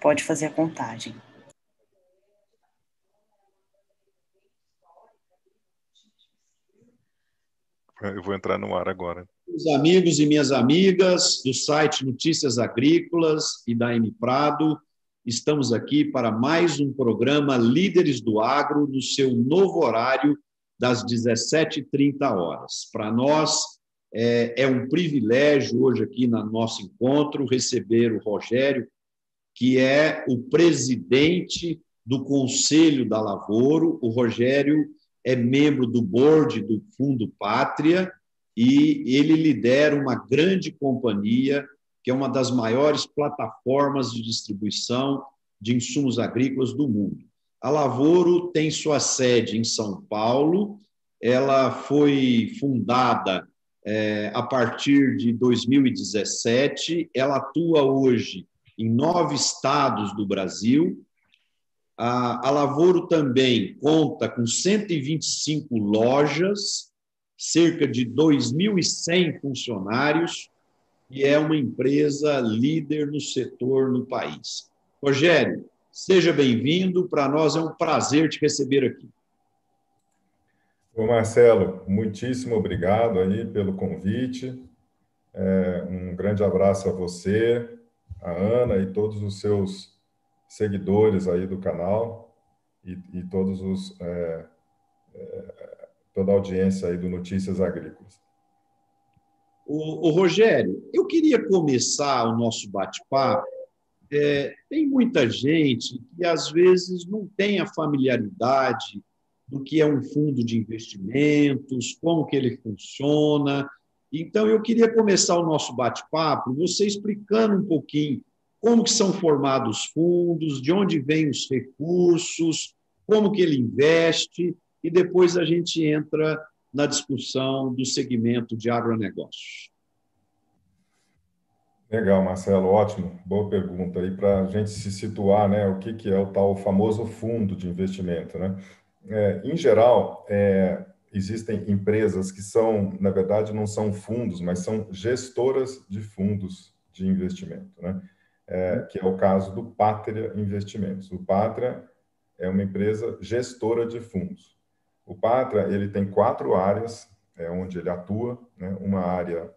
pode fazer a contagem. Eu vou entrar no ar agora. Os amigos e minhas amigas do site Notícias Agrícolas e da M Prado, estamos aqui para mais um programa Líderes do Agro no seu novo horário das 17h30 horas. Para nós é, é um privilégio hoje aqui no nosso encontro receber o Rogério, que é o presidente do Conselho da Lavoro. O Rogério é membro do board do Fundo Pátria e ele lidera uma grande companhia, que é uma das maiores plataformas de distribuição de insumos agrícolas do mundo. A Lavoro tem sua sede em São Paulo, ela foi fundada é, a partir de 2017, ela atua hoje em nove estados do Brasil a, Lavoro também conta com 125 lojas, cerca de 2.100 funcionários e é uma empresa líder no setor no país. Rogério, seja bem-vindo. Para nós é um prazer te receber aqui. Ô Marcelo, muitíssimo obrigado aí pelo convite. É, um grande abraço a você, a Ana e todos os seus seguidores aí do canal e, e todos os é, é, toda a audiência aí do Notícias Agrícolas. O, o Rogério, eu queria começar o nosso bate-papo. É, tem muita gente que às vezes não tem a familiaridade do que é um fundo de investimentos, como que ele funciona. Então, eu queria começar o nosso bate-papo você explicando um pouquinho como que são formados os fundos, de onde vêm os recursos, como que ele investe, e depois a gente entra na discussão do segmento de agronegócios. Legal, Marcelo, ótimo, boa pergunta aí para a gente se situar, né? O que, que é o tal famoso fundo de investimento, né? É, em geral, é, existem empresas que são, na verdade, não são fundos, mas são gestoras de fundos de investimento, né? é, que é o caso do Pátria Investimentos. O Pátria é uma empresa gestora de fundos. O Pátria ele tem quatro áreas é, onde ele atua. Né? Uma área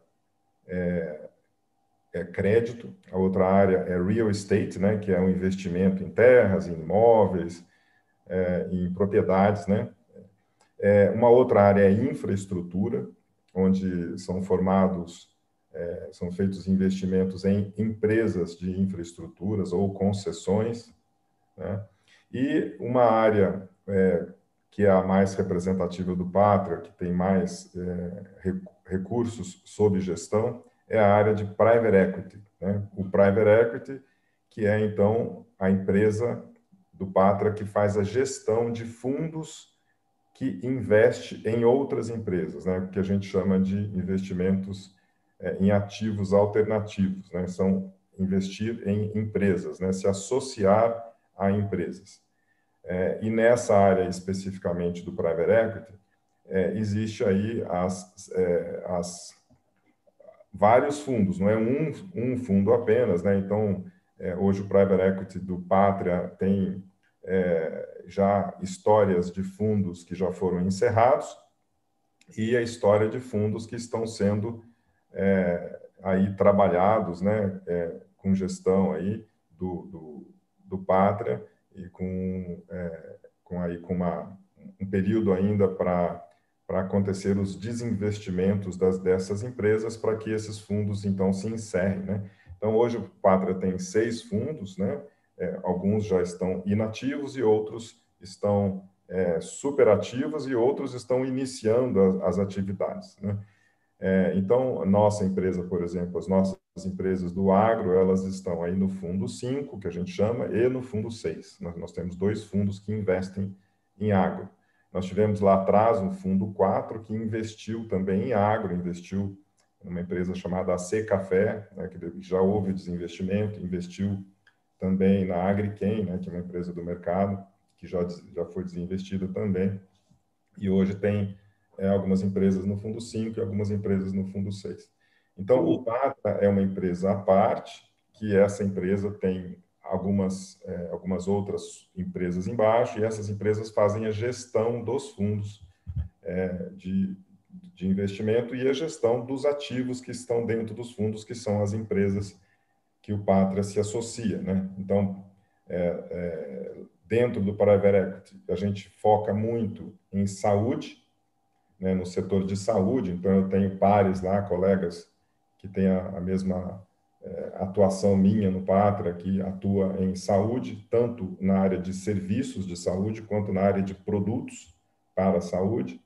é, é, crédito, a outra área é real estate, né? que é um investimento em terras, em imóveis, é, em propriedades. Né? É, uma outra área é infraestrutura, onde são formados é, são feitos investimentos em empresas de infraestruturas ou concessões, né? e uma área é, que é a mais representativa do Pátria, que tem mais é, recursos sob gestão, é a área de private equity. Né? O private equity, que é então a empresa do Pátria que faz a gestão de fundos que investe em outras empresas, né? que a gente chama de investimentos é, em ativos alternativos, né? são investir em empresas, né? se associar a empresas. É, e nessa área especificamente do private equity, é, existe aí as, é, as, vários fundos, não é um, um fundo apenas, né? Então, é, hoje o private equity do Pátria tem é, já histórias de fundos que já foram encerrados e a história de fundos que estão sendo é, aí trabalhados, né, é, com gestão aí do, do, do Pátria e com, é, com aí com uma, um período ainda para para acontecer os desinvestimentos das, dessas empresas para que esses fundos então se encerrem, né? Então hoje o Pátria tem seis fundos, né? É, alguns já estão inativos e outros estão é, superativos e outros estão iniciando as, as atividades, né? É, então, nossa empresa, por exemplo, as nossas empresas do agro, elas estão aí no fundo 5, que a gente chama, e no fundo 6. Nós, nós, temos dois fundos que investem em agro. Nós tivemos lá atrás um fundo 4 que investiu também em agro, investiu numa empresa chamada AC Café, né, que já houve desinvestimento, investiu também na Agriquem, né, que é uma empresa do mercado, que já, já foi desinvestida também, e hoje tem é, algumas empresas no fundo 5 e algumas empresas no fundo 6. Então, o Tata é uma empresa à parte, que essa empresa tem algumas, é, algumas outras empresas embaixo, e essas empresas fazem a gestão dos fundos é, de, de investimento e a gestão dos ativos que estão dentro dos fundos, que são as empresas que o Pátria se associa. Né? Então, é, é, dentro do Private Equity, a gente foca muito em saúde, né, no setor de saúde, então eu tenho pares lá, colegas que têm a, a mesma é, atuação minha no Pátria, que atua em saúde, tanto na área de serviços de saúde, quanto na área de produtos para a saúde.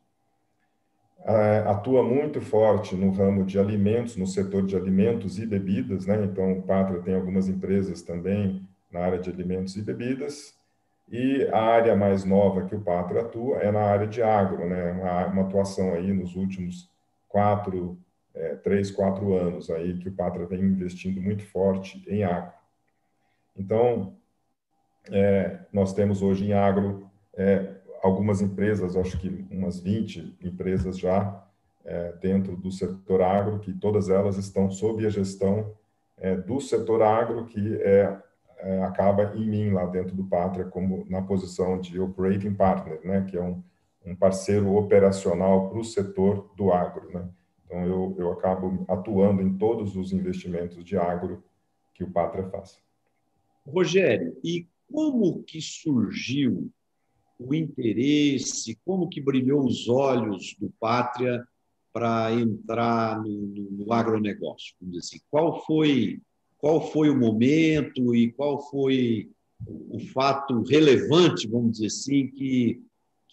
É, atua muito forte no ramo de alimentos, no setor de alimentos e bebidas, né? Então, o Pátria tem algumas empresas também na área de alimentos e bebidas. E a área mais nova que o Pátria atua é na área de agro, né? Uma, uma atuação aí nos últimos quatro, é, três, quatro anos aí que o Pátria vem investindo muito forte em agro. Então, é, nós temos hoje em agro é, algumas empresas, acho que umas 20 empresas já é, dentro do setor agro, que todas elas estão sob a gestão é, do setor agro, que é, é, acaba em mim lá dentro do Pátria, como na posição de operating partner, né, que é um, um parceiro operacional para o setor do agro. Né? Então, eu, eu acabo atuando em todos os investimentos de agro que o Pátria faz. Rogério, e como que surgiu o interesse, como que brilhou os olhos do Pátria para entrar no, no, no, agronegócio? Vamos dizer assim, qual foi, qual foi o momento e qual foi o fato relevante, vamos dizer assim, que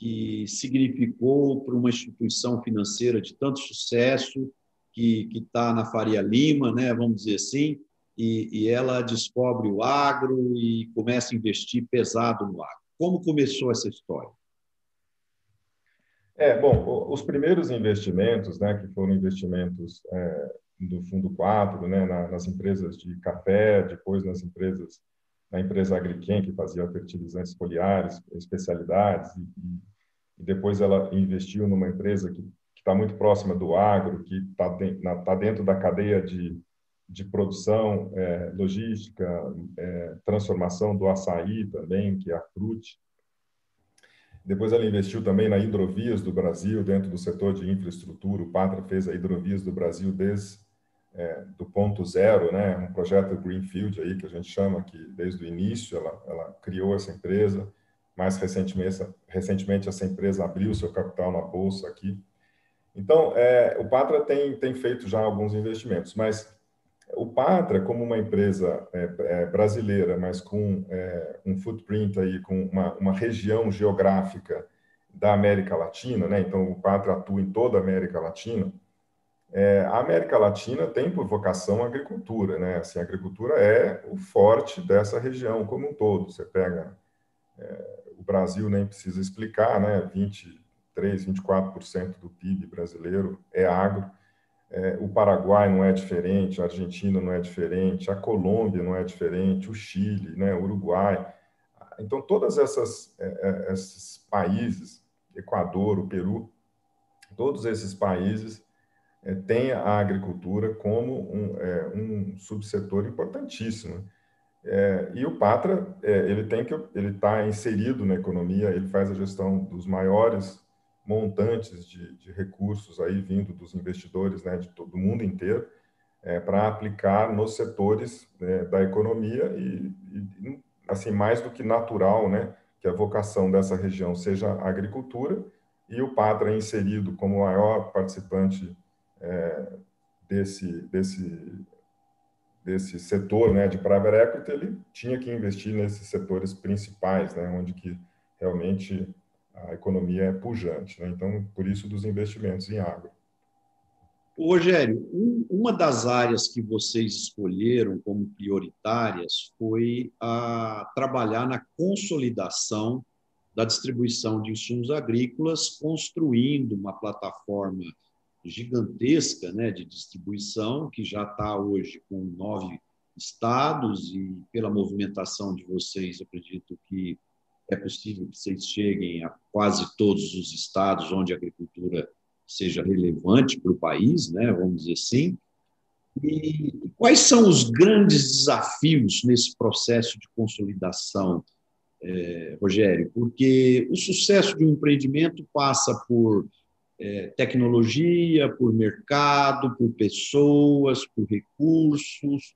que significou para uma instituição financeira de tanto sucesso, que está na Faria Lima, né, vamos dizer assim, e, e, ela descobre o agro e começa a investir pesado no agro. Como começou essa história? É, bom, os primeiros investimentos, né, que foram investimentos é, do Fundo 4, né, nas empresas de café, depois nas empresas, na empresa Agriquem, que fazia fertilizantes foliares, especialidades, e, e depois ela investiu numa empresa que está muito próxima do agro, que está de, tá dentro da cadeia de, de produção, é, logística, é, transformação do açaí também, que é a Frute. Depois ela investiu também na Hidrovias do Brasil, dentro do setor de infraestrutura. O Patra fez a Hidrovias do Brasil desde é, do ponto zero, né? um projeto Greenfield aí que a gente chama, que desde o início ela, ela criou essa empresa mais recentemente, recentemente essa empresa abriu seu capital na bolsa aqui. Então, é, o Patra tem, tem feito já alguns investimentos, mas o Patra, como uma empresa é, é, brasileira, mas com é, um footprint aí, com uma, uma região geográfica da América Latina, né? Então, o Patra atua em toda a América Latina. É, a América Latina tem por vocação a agricultura, né? Assim, a agricultura é o forte dessa região como um todo. Você pega é, o Brasil nem precisa explicar, né? 23, 24% do PIB brasileiro é agro. É, o Paraguai não é diferente, a Argentina não é diferente, a Colômbia não é diferente, o Chile, né? o Uruguai. Então, todos é, é, esses países, Equador, o Peru, todos esses países é, têm a agricultura como um, é, um subsetor importantíssimo. É, e o Patra, é, ele tem que ele está inserido na economia, ele faz a gestão dos maiores montantes de, de recursos aí vindo dos investidores, né, de todo o mundo inteiro, é, para aplicar nos setores né, da economia e, e, assim mais do que natural, né, que a vocação dessa região seja a agricultura e o Patra é inserido como maior participante é, desse desse desse setor né, de private equity, ele tinha que investir nesses setores principais, né, onde que realmente a economia é pujante. Né? Então, por isso dos investimentos em agro. Rogério, uma das áreas que vocês escolheram como prioritárias foi a trabalhar na consolidação da distribuição de insumos agrícolas, construindo uma plataforma gigantesca né, de distribuição, que já está hoje com nove estados, e pela movimentação de vocês, acredito que é possível que vocês cheguem a quase todos os estados onde a agricultura seja relevante para o país, né, vamos dizer assim. E quais são os grandes desafios nesse processo de consolidação, é, Rogério? Porque o sucesso de um empreendimento passa por é, tecnologia, por mercado, por pessoas, por recursos.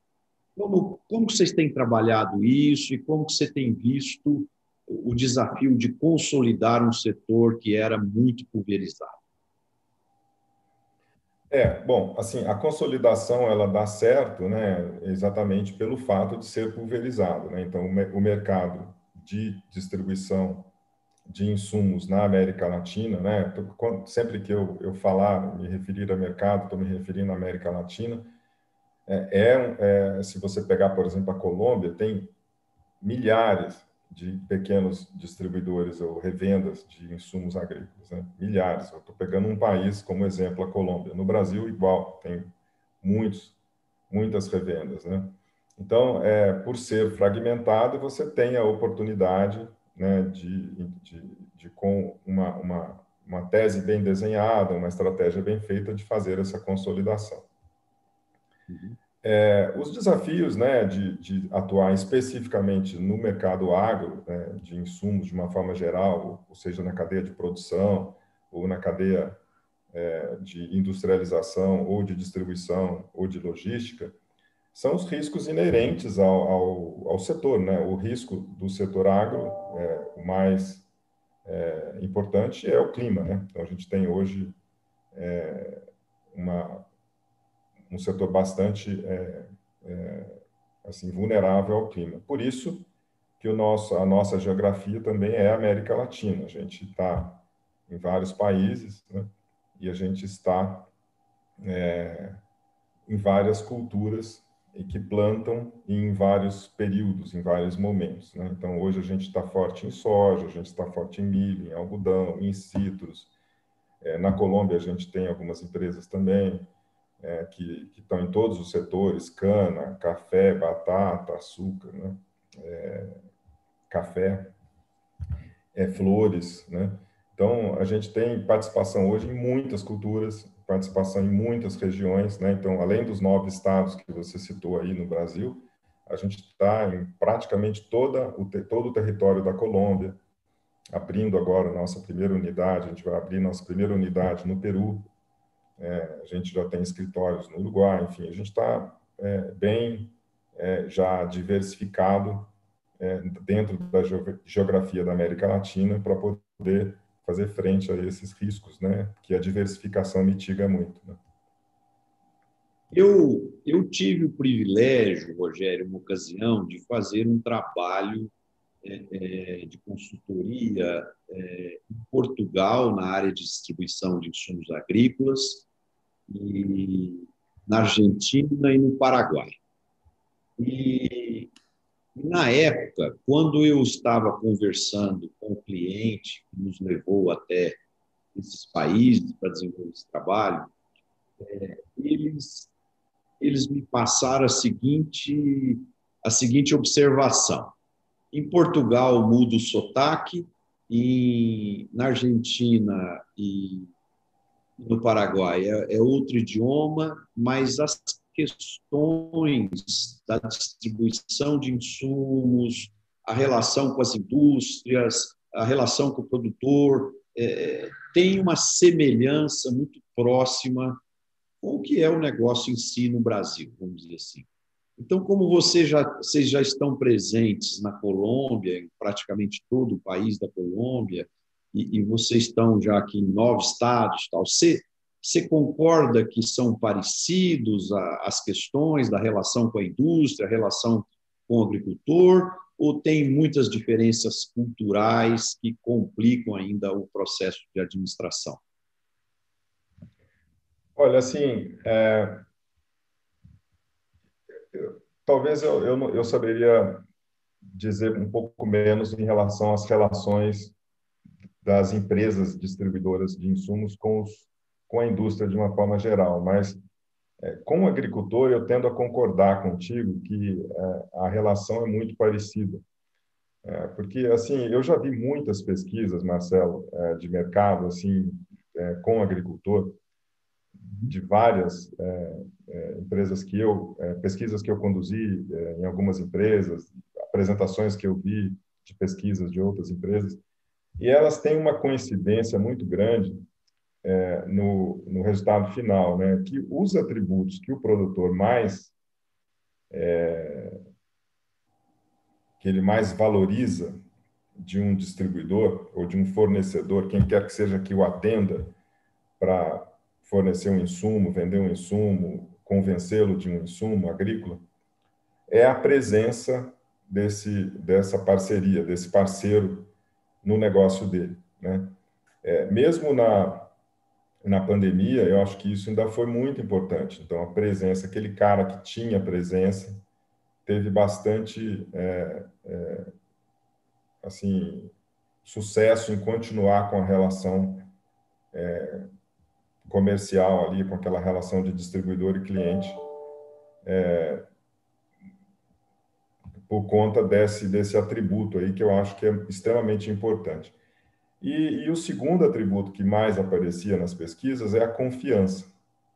Como, como vocês têm trabalhado isso e como você tem visto o desafio de consolidar um setor que era muito pulverizado? É, bom, assim, a consolidação ela dá certo, né, exatamente pelo fato de ser pulverizado, né? Então, o mercado de distribuição de insumos na América Latina, né? Sempre que eu, eu falar, me referir a mercado, estou me referindo à América Latina. É, é, é, se você pegar, por exemplo, a Colômbia, tem milhares de pequenos distribuidores ou revendas de insumos agrícolas, né? milhares. Eu estou pegando um país como exemplo, a Colômbia. No Brasil, igual, tem muitos, muitas revendas, né? Então, é, por ser fragmentado, você tem a oportunidade né, de, de, de, com uma, uma, uma tese bem desenhada, uma estratégia bem feita, de fazer essa consolidação. Uhum. É, os desafios né, de, de, atuar especificamente no mercado agro, né, de insumos de uma forma geral, ou seja, na cadeia de produção, ou na cadeia é, de industrialização, ou de distribuição, ou de logística, são os riscos inerentes ao, ao, ao setor. Né? O risco do setor agro, é, o mais é, importante, é o clima. Né? Então, a gente tem hoje é, uma, um setor bastante é, é, assim vulnerável ao clima. Por isso que o nosso, a nossa geografia também é a América Latina. A gente está em vários países né? e a gente está é, em várias culturas e que plantam em vários períodos, em vários momentos. Né? Então, hoje a gente está forte em soja, a gente está forte em milho, em algodão, em citros. É, na Colômbia, a gente tem algumas empresas também é, que, que estão em todos os setores, cana, café, batata, açúcar, né? É, café, é, flores. Né? Então, a gente tem participação hoje em muitas culturas, participação em muitas regiões, né? Então, além dos nove estados que você citou aí no Brasil, a gente está em praticamente toda o todo o território da Colômbia, abrindo agora nossa primeira unidade. A gente vai abrir nossa primeira unidade no Peru. É, a gente já tem escritórios no Uruguai. Enfim, a gente está é, bem é, já diversificado é, dentro da geografia da América Latina para poder fazer frente a esses riscos, né? Que a diversificação mitiga muito. Né? Eu, eu tive o privilégio, Rogério, uma ocasião, de fazer um trabalho é, é, de consultoria em Portugal, na área de distribuição de insumos agrícolas, e na Argentina e no Paraguai. E na época, quando eu estava conversando com o cliente que nos levou até esses países para desenvolver esse trabalho, é, eles, eles me passaram a seguinte, a seguinte observação. Em Portugal muda o sotaque, e na Argentina e no Paraguai é, é outro idioma, mas as questões da distribuição de insumos, a relação com as indústrias, a relação com o produtor, é, tem uma semelhança muito próxima com o que é o negócio em si no Brasil, vamos dizer assim. Então, como você já, vocês já estão presentes na Colômbia, em praticamente todo o país da Colômbia, e, e vocês estão já aqui em nove estados, tal, você, você concorda que são parecidos as questões da relação com a indústria, a relação com o agricultor, ou tem muitas diferenças culturais que complicam ainda o processo de administração? Olha, assim, é... talvez eu, eu, eu saberia dizer um pouco menos em relação às relações das empresas distribuidoras de insumos com os com a indústria de uma forma geral, mas é, com o agricultor eu tendo a concordar contigo que é, a relação é muito parecida. É, porque, assim, eu já vi muitas pesquisas, Marcelo, é, de mercado, assim, é, com o agricultor, de várias é, empresas que eu, pesquisas que eu conduzi em algumas empresas, apresentações que eu vi de pesquisas de outras empresas, e elas têm uma coincidência muito grande é, no, no, resultado final, né? que os atributos que o produtor mais é, que ele mais valoriza de um distribuidor ou de um fornecedor, quem quer que seja que o atenda para fornecer um insumo, vender um insumo, convencê-lo de um insumo agrícola, é a presença desse dessa parceria, desse parceiro no negócio dele, né? É, mesmo na na pandemia, eu acho que isso ainda foi muito importante. Então, a presença, aquele cara que tinha presença, teve bastante, é, é, assim, sucesso em continuar com a relação é, comercial ali, com aquela relação de distribuidor e cliente, é, por conta desse, desse atributo aí que eu acho que é extremamente importante. E, e o segundo atributo que mais aparecia nas pesquisas é a confiança.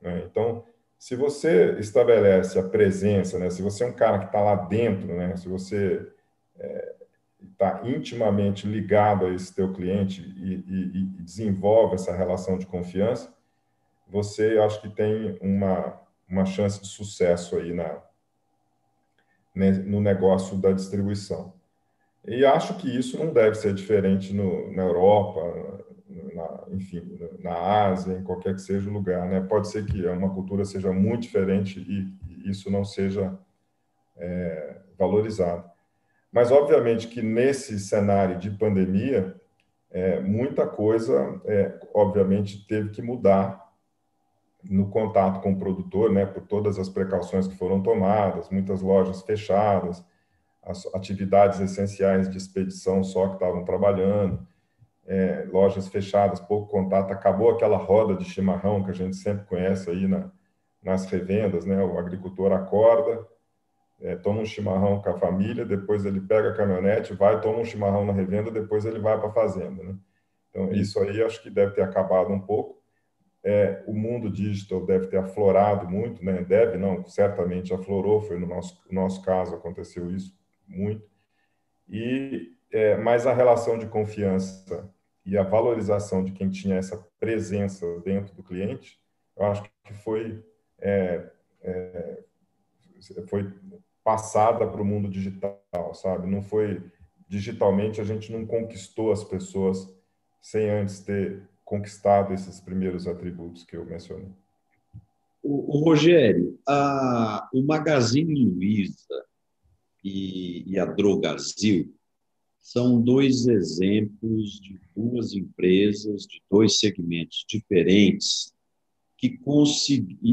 Né? Então, se você estabelece a presença, né? se você é um cara que está lá dentro, né? se você está é, intimamente ligado a esse teu cliente e, e, e, desenvolve essa relação de confiança, você acho que tem uma, uma chance de sucesso aí na, né, no negócio da distribuição. E acho que isso não deve ser diferente no, na Europa, na, enfim, na Ásia, em qualquer que seja o lugar. Né? Pode ser que uma cultura seja muito diferente e, isso não seja é, valorizado. Mas, obviamente, que nesse cenário de pandemia, é, muita coisa, é, obviamente, teve que mudar no contato com o produtor, né, por todas as precauções que foram tomadas, muitas lojas fechadas, as atividades essenciais de expedição só que estavam trabalhando, é, lojas fechadas, pouco contato, acabou aquela roda de chimarrão que a gente sempre conhece aí na, nas revendas, né? O agricultor acorda, é, toma um chimarrão com a família, depois ele pega a caminhonete, vai, toma um chimarrão na revenda, depois ele vai para a fazenda, né? Então, isso aí acho que deve ter acabado um pouco. É, o mundo digital deve ter aflorado muito, né? Deve, não, certamente aflorou, foi no nosso, no nosso caso aconteceu isso muito. E é, mas a relação de confiança e a valorização de quem tinha essa presença dentro do cliente, eu acho que foi é, é, foi passada para o mundo digital, sabe? Não foi digitalmente a gente não conquistou as pessoas sem antes ter conquistado esses primeiros atributos que eu mencionei. O, o Rogério, a, o Magazine Luiza e, e a Drogazil são dois exemplos de duas empresas de dois segmentos diferentes que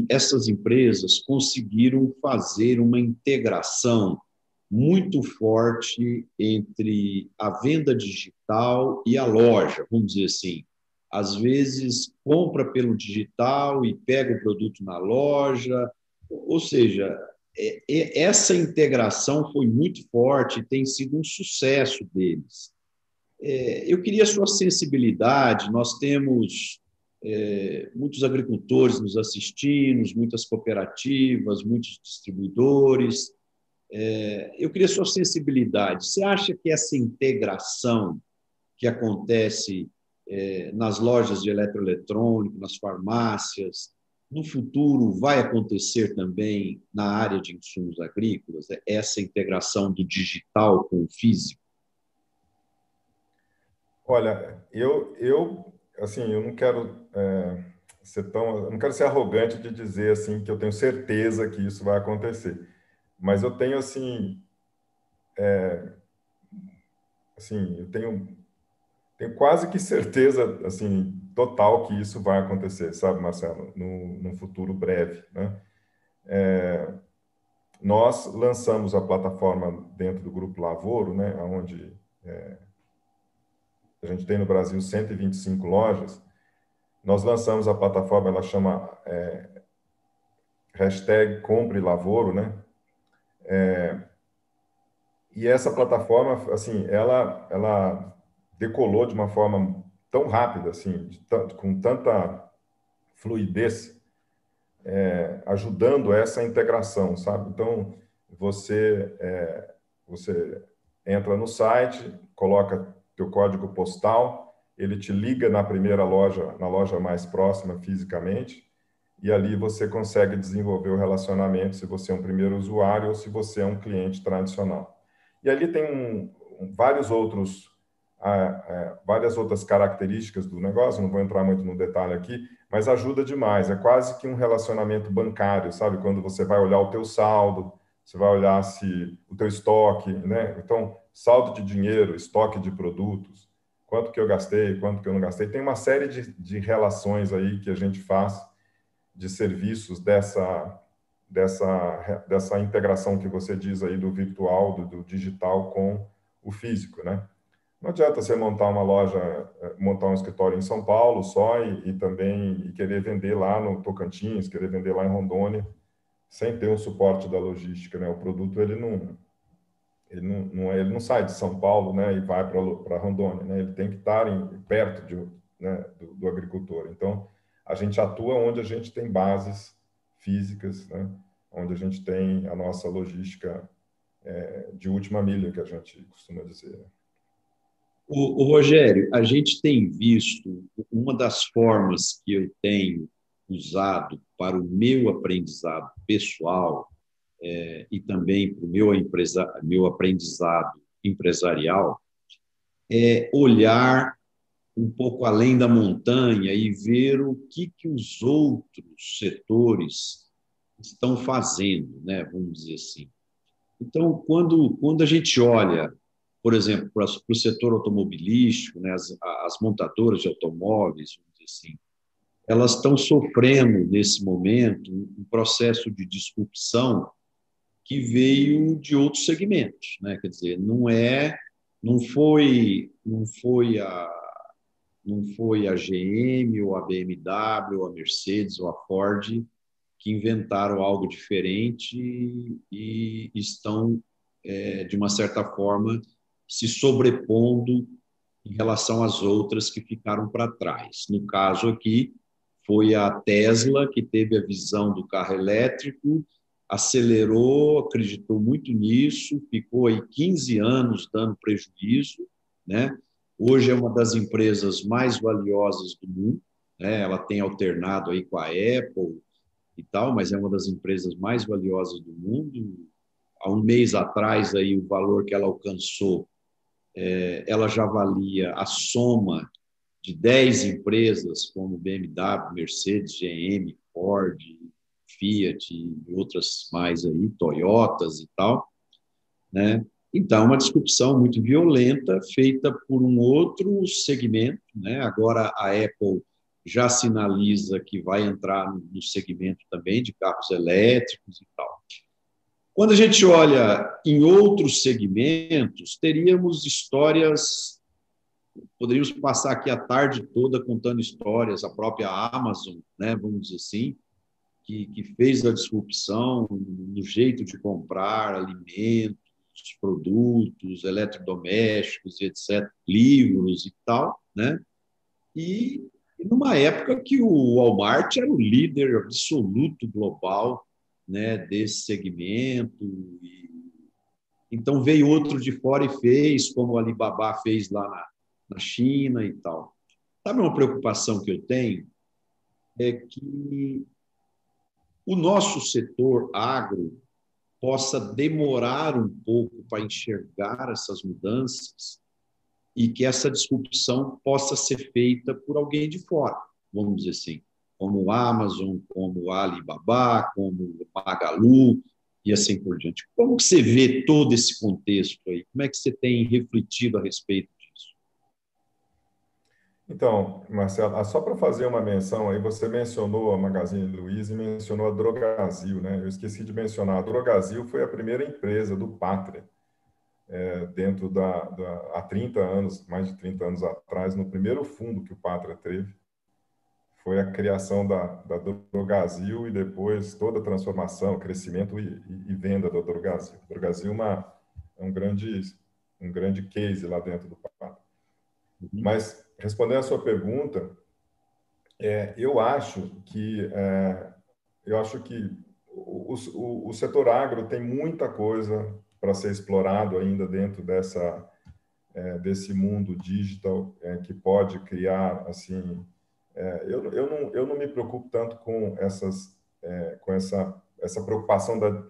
essas empresas conseguiram fazer uma integração muito forte entre a venda digital e a loja, vamos dizer assim. Às vezes compra pelo digital e pega o produto na loja, ou seja, é, é, essa integração foi muito forte, tem sido um sucesso deles. É, eu queria a sua sensibilidade, nós temos muitos agricultores nos assistindo, muitas cooperativas, muitos distribuidores. eu queria a sua sensibilidade. Você acha que essa integração que acontece nas lojas de eletroeletrônico, nas farmácias, no futuro vai acontecer também na área de insumos agrícolas é essa integração do digital com o físico? Olha, eu, eu assim, eu não quero é, ser tão, não quero ser arrogante de dizer assim que eu tenho certeza que isso vai acontecer, mas eu tenho assim, é, assim, eu tenho, tenho quase que certeza assim total que isso vai acontecer, sabe, Marcelo, no, no futuro breve. Né? É, nós lançamos a plataforma dentro do Grupo Lavoro, né, onde é, a gente tem no Brasil 125 lojas. Nós lançamos a plataforma, ela chama é, hashtag Compre Lavoro, né? É, e essa plataforma, assim, ela, ela decolou de uma forma tão rápida, assim, com tanta fluidez, é, ajudando essa integração, sabe? Então, você, é, você entra no site, coloca teu código postal, ele te liga na primeira loja, na loja mais próxima fisicamente, e ali você consegue desenvolver o relacionamento se você é um primeiro usuário ou se você é um cliente tradicional. E ali tem um, vários outros várias outras características do negócio, não vou entrar muito no detalhe aqui, mas ajuda demais. É quase que um relacionamento bancário, sabe? Quando você vai olhar o teu saldo, você vai olhar se o teu estoque, né? Então, saldo de dinheiro, estoque de produtos, quanto que eu gastei, quanto que eu não gastei. Tem uma série de, de relações aí que a gente faz de serviços dessa dessa dessa integração que você diz aí do virtual, do, do digital com o físico, né? Não adianta você montar uma loja, eh, montar um escritório em São Paulo só e, e também e querer vender lá no Tocantins, querer vender lá em Rondônia, sem ter um suporte da logística, né? O produto ele não ele não, não é, ele não sai de São Paulo, né, e vai para Rondônia, né? Ele tem que estar em, perto de, né, do, do agricultor. Então, a gente atua onde a gente tem bases físicas, né? Onde a gente tem a nossa logística é, de última milha, que a gente costuma dizer. O, o, Rogério, a gente tem visto uma das formas que eu tenho usado para o meu aprendizado pessoal é, e também para o meu, empresa, meu aprendizado empresarial é olhar um pouco além da montanha e ver o que, que os outros setores estão fazendo, né? vamos dizer assim. Então, quando, quando a gente olha por exemplo, para, o setor automobilístico, né, as, as montadoras de automóveis, assim, elas estão sofrendo nesse momento um processo de disrupção que veio de outros segmentos, né? Quer dizer, não é, não foi, não foi a, não foi a GM ou a BMW ou a Mercedes ou a Ford que inventaram algo diferente e estão é, de uma certa forma se sobrepondo em relação às outras que ficaram para trás. No caso aqui, foi a Tesla que teve a visão do carro elétrico, acelerou, acreditou muito nisso, ficou aí 15 anos dando prejuízo, né? Hoje é uma das empresas mais valiosas do mundo, né? Ela tem alternado aí com a Apple e tal, mas é uma das empresas mais valiosas do mundo. Há um mês atrás aí o valor que ela alcançou ela já valia a soma de 10 empresas como BMW, Mercedes, GM, Ford, Fiat e outras mais aí, Toyotas e tal, né? Então, uma disrupção muito violenta feita por um outro segmento, né? Agora a Apple já sinaliza que vai entrar no segmento também de carros elétricos e tal. Quando a gente olha em outros segmentos, teríamos histórias, poderíamos passar aqui a tarde toda contando histórias, a própria Amazon, né, vamos dizer assim, que, que fez a disrupção no jeito de comprar alimentos, produtos, eletrodomésticos, etc., livros e tal, né? E, e numa época que o Walmart era o líder absoluto global né, desse segmento. E... Então veio outro de fora e fez, como o Alibaba fez lá na, na China e tal. Sabe uma preocupação que eu tenho? É que o nosso setor agro possa demorar um pouco para enxergar essas mudanças e que essa disrupção possa ser feita por alguém de fora, vamos dizer assim como Amazon, como Alibaba, como Magalu e assim por diante. Como que você vê todo esse contexto aí? Como é que você tem refletido a respeito disso? Então, Marcelo, ah, só para fazer uma menção aí, você mencionou a Magazine Luiza e mencionou a Drogazil, né? Eu esqueci de mencionar. A Drogazil foi a primeira empresa do Pátria, é, dentro da, da, há 30 anos, mais de 30 anos atrás, no primeiro fundo que o Pátria teve, foi a criação da, da Drogazil e depois toda a transformação, crescimento e, e, e venda da Drogazil. Drogazil é, uma, é um grande um grande case lá dentro do Papa. Uhum. Mas respondendo a sua pergunta, é, eu acho que é, eu acho que o, o, o setor agro tem muita coisa para ser explorado ainda dentro dessa é, desse mundo digital é, que pode criar assim é, eu, eu, não, eu não me preocupo tanto com essas é, com essa essa preocupação da,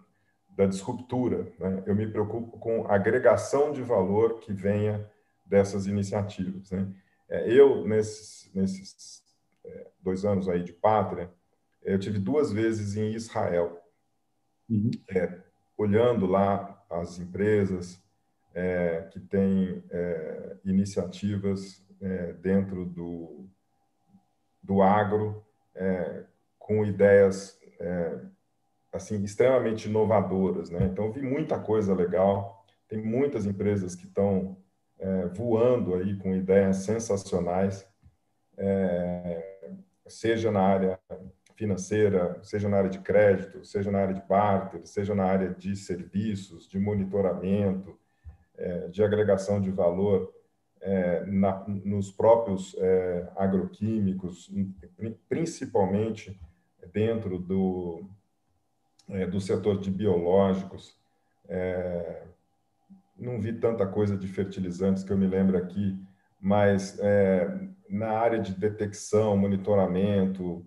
da disruptura né? eu me preocupo com a agregação de valor que venha dessas iniciativas né? É, eu nesses nesses é, dois anos aí de pátria eu tive duas vezes em Israel uhum. olhando lá as empresas é, que têm é, iniciativas é, dentro do, do agro, é, com ideias é, assim extremamente inovadoras. Né? Então, vi muita coisa legal, tem muitas empresas que estão é, voando aí com ideias sensacionais, seja na área financeira, seja na área de crédito, seja na área de barter, seja na área de serviços, de monitoramento, é, de agregação de valor é, na, nos próprios é, agroquímicos, principalmente dentro do, é, do setor de biológicos. É, não vi tanta coisa de fertilizantes que eu me lembro aqui, mas é, na área de detecção, monitoramento,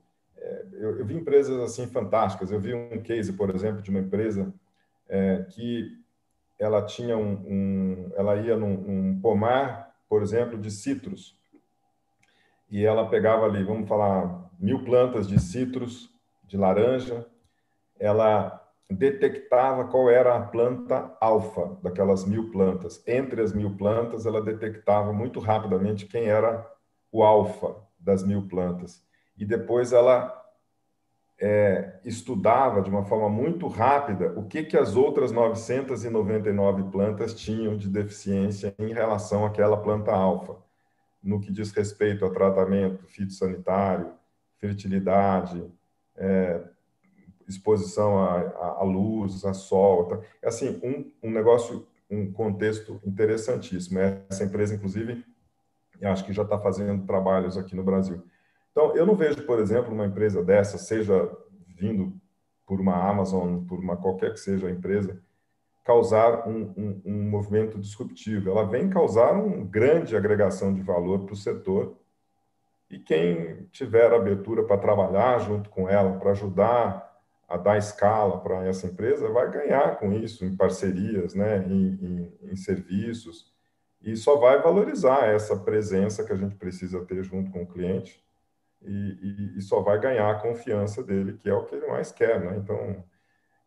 eu, eu, vi empresas assim fantásticas. Eu vi um case, por exemplo, de uma empresa é, que ela tinha um, um ela ia num um pomar, por exemplo, de citros e ela pegava ali, vamos falar, mil plantas de citros, de laranja, ela detectava qual era a planta alfa daquelas mil plantas. Entre as mil plantas, ela detectava muito rapidamente quem era o alfa das mil plantas. E depois ela é, estudava de uma forma muito rápida o que, que as outras 999 plantas tinham de deficiência em relação àquela planta alfa, no que diz respeito a tratamento fitossanitário, fertilidade, é, exposição à, luz, à sol. Tá? É assim, um, um negócio, um contexto interessantíssimo. Essa empresa, inclusive, acho que já está fazendo trabalhos aqui no Brasil. Então, eu não vejo, por exemplo, uma empresa dessa, seja vindo por uma Amazon, por uma qualquer que seja a empresa, causar um, um, um movimento disruptivo. Ela vem causar uma grande agregação de valor para o setor e quem tiver abertura para trabalhar junto com ela, para ajudar a dar escala para essa empresa, vai ganhar com isso, em parcerias, né, em, em, em serviços, e só vai valorizar essa presença que a gente precisa ter junto com o cliente e, e, e, só vai ganhar a confiança dele, que é o que ele mais quer, né? Então,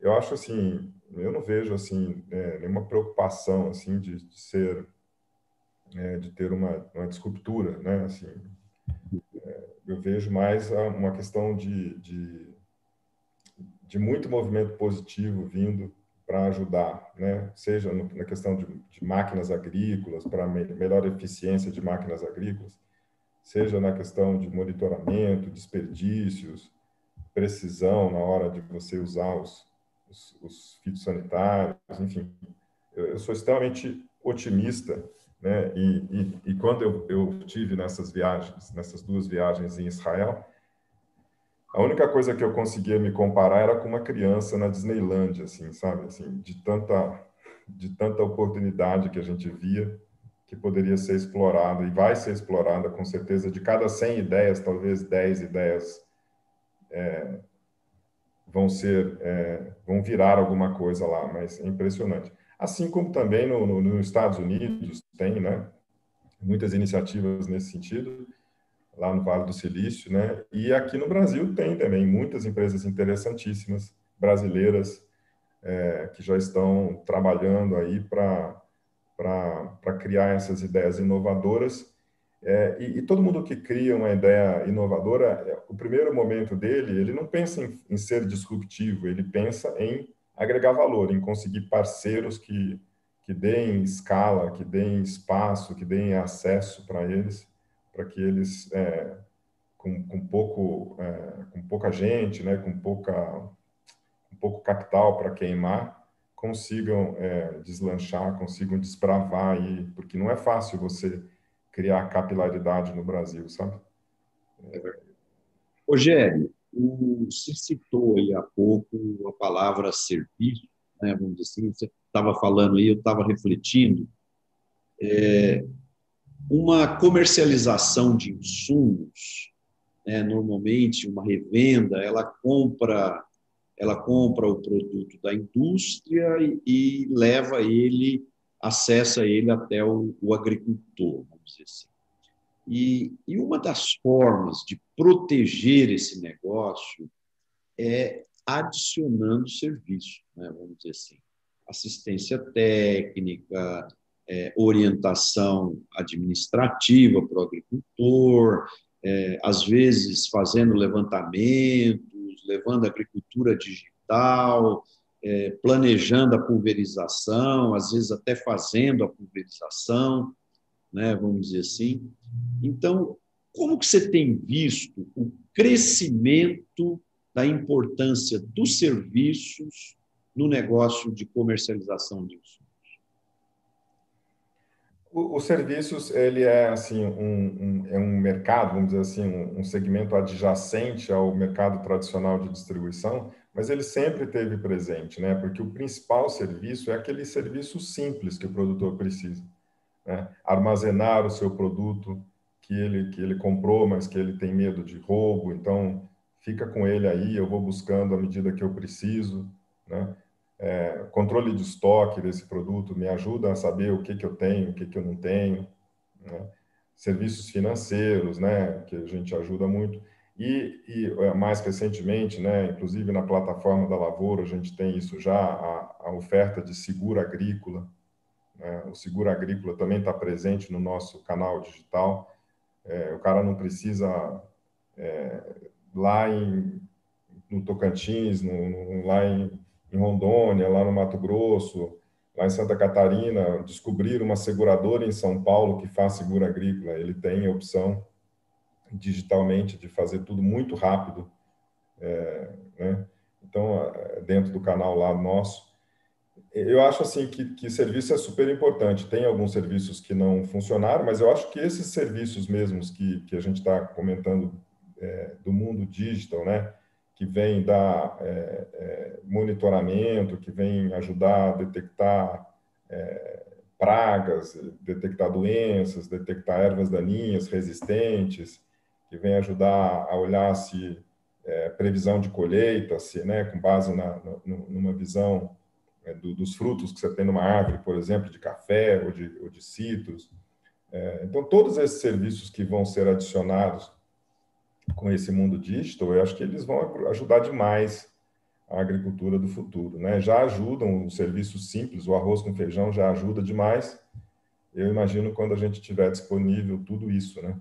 eu acho assim, eu não vejo assim é, nenhuma preocupação assim de, de ser, é, de ter uma, uma disruptura, né? Assim, é, eu vejo mais uma questão de, de, de muito movimento positivo vindo para ajudar, né? Seja na questão de, de máquinas agrícolas, para me, melhor eficiência de máquinas agrícolas, seja na questão de monitoramento, desperdícios, precisão na hora de você usar os, os, os fitossanitários, enfim. Eu, eu, sou extremamente otimista, né? E, e, e quando eu, eu tive nessas viagens, nessas duas viagens em Israel, a única coisa que eu conseguia me comparar era com uma criança na Disneylandia, assim, sabe? Assim, de tanta de tanta oportunidade que a gente via que poderia ser explorada e vai ser explorada com certeza. De cada 100 ideias, talvez 10 ideias é, vão ser, é, vão virar alguma coisa lá, mas é impressionante. Assim como também no, no, nos Estados Unidos tem, né, muitas iniciativas nesse sentido, lá no Vale do Silício, né, e aqui no Brasil tem também muitas empresas interessantíssimas brasileiras é, que já estão trabalhando aí para para criar essas ideias inovadoras. É, e, e, todo mundo que cria uma ideia inovadora, é, o primeiro momento dele, ele não pensa em, em, ser disruptivo, ele pensa em agregar valor, em conseguir parceiros que, que deem escala, que deem espaço, que deem acesso para eles, para que eles, é, com, com, pouco, é, com pouca gente, né, com, pouca, com pouco capital para queimar, consigam é, deslanchar, consigam desbravar aí, porque não é fácil você criar capilaridade no Brasil, sabe? Rogério, o, se citou aí há pouco a palavra serviço, né, vamos dizer assim, você estava falando aí, eu estava refletindo, é, uma comercialização de insumos, né, normalmente uma revenda, ela compra ela compra o produto da indústria e, e leva ele, acessa ele até o, o agricultor, vamos dizer assim. E, e uma das formas de proteger esse negócio é adicionando serviço, né, vamos dizer assim, assistência técnica, é, orientação administrativa para o agricultor, é, às vezes fazendo levantamentos, levando a agricultura digital, é, planejando a pulverização, às vezes até fazendo a pulverização, né, vamos dizer assim. Então, como que você tem visto o crescimento da importância dos serviços no negócio de comercialização insumos? Os serviços, ele é assim um, um, é um mercado, vamos dizer assim, um, um, segmento adjacente ao mercado tradicional de distribuição, mas ele sempre teve presente, né? Porque o principal serviço é aquele serviço simples que o produtor precisa, né? Armazenar o seu produto que ele que ele comprou, mas que ele tem medo de roubo, então fica com ele aí, eu vou buscando à medida que eu preciso, né? É, controle de estoque desse produto me ajuda a saber o que, que eu tenho, o que, que eu não tenho. Né? Serviços financeiros, né, que a gente ajuda muito. E, e, é, mais recentemente, né, inclusive na plataforma da Lavoura, a gente tem isso já, a, a oferta de seguro agrícola. Né? O seguro agrícola também está presente no nosso canal digital. É, o cara não precisa, é, lá em, no Tocantins, no, no, lá em em Rondônia, lá no Mato Grosso, lá em Santa Catarina, descobrir uma seguradora em São Paulo que faz seguro agrícola. Ele tem a opção digitalmente de fazer tudo muito rápido, é, né? Então, dentro do canal lá nosso, eu acho assim que, que serviço é super importante. Tem alguns serviços que não funcionaram, mas eu acho que esses serviços mesmos que, que a gente está comentando é, do mundo digital, né? Que vem dar é, é, monitoramento, que vem ajudar a detectar é, pragas, detectar doenças, detectar ervas daninhas resistentes, que vem ajudar a olhar se é, previsão de colheita, se, né, com base na, numa visão é, do, dos frutos que você tem numa árvore, por exemplo, de café ou de, ou de citros. É, então, todos esses serviços que vão ser adicionados com esse mundo digital, eu acho que eles vão ajudar demais a agricultura do futuro, né? Já ajudam os serviços simples, o arroz com feijão já ajuda demais. Eu imagino quando a gente tiver disponível tudo isso, né?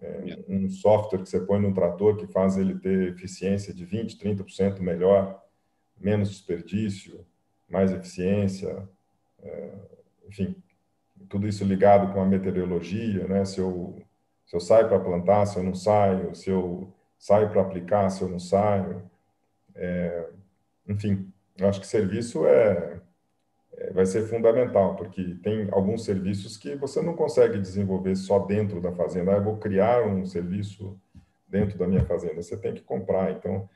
É, um software que você põe no trator que faz ele ter eficiência de 20, 30% melhor, menos desperdício, mais eficiência, é, enfim, tudo isso ligado com a meteorologia, né? Se eu se eu saio para plantar, se eu não saio, se eu saio para aplicar, se eu não saio. É, enfim, eu acho que serviço é, é, vai ser fundamental, porque tem alguns serviços que você não consegue desenvolver só dentro da fazenda. Ah, eu vou criar um serviço dentro da minha fazenda. Você tem que comprar. Então,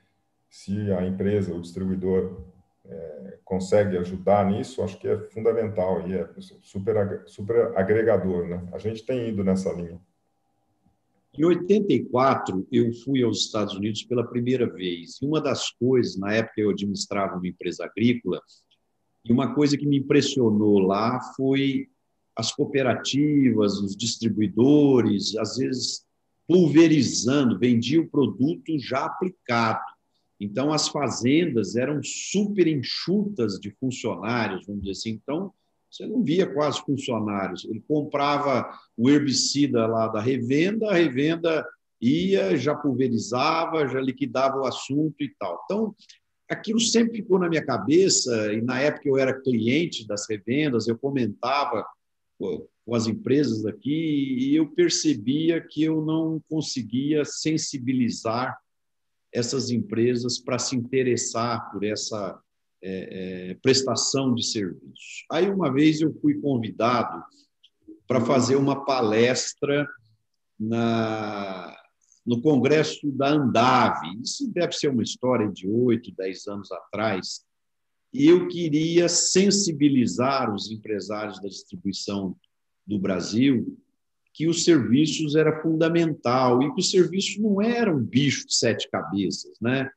se a empresa, o distribuidor, é, consegue ajudar nisso, acho que é fundamental e é super, super agregador. Né? A gente tem ido nessa linha. Em 84, eu fui aos Estados Unidos pela primeira vez. E uma das coisas, na época eu administrava uma empresa agrícola, e uma coisa que me impressionou lá foi as cooperativas, os distribuidores, às vezes pulverizando, vendia o produto já aplicado. Então, as fazendas eram super enxutas de funcionários, vamos dizer assim. Então, você não via quase funcionários. Ele comprava o herbicida lá da revenda, a revenda ia, já pulverizava, já liquidava o assunto e tal. Então, aquilo sempre ficou na minha cabeça, e na época eu era cliente das revendas, eu comentava com as empresas aqui, e eu percebia que eu não conseguia sensibilizar essas empresas para se interessar por essa é, é, prestação de serviço. Aí, uma vez, eu fui convidado para fazer uma palestra na, no congresso da Andave. Isso deve ser uma história de oito, dez anos atrás. E eu queria sensibilizar os empresários da distribuição do Brasil que os serviços era fundamental e que o serviço não era um bicho de sete cabeças, né?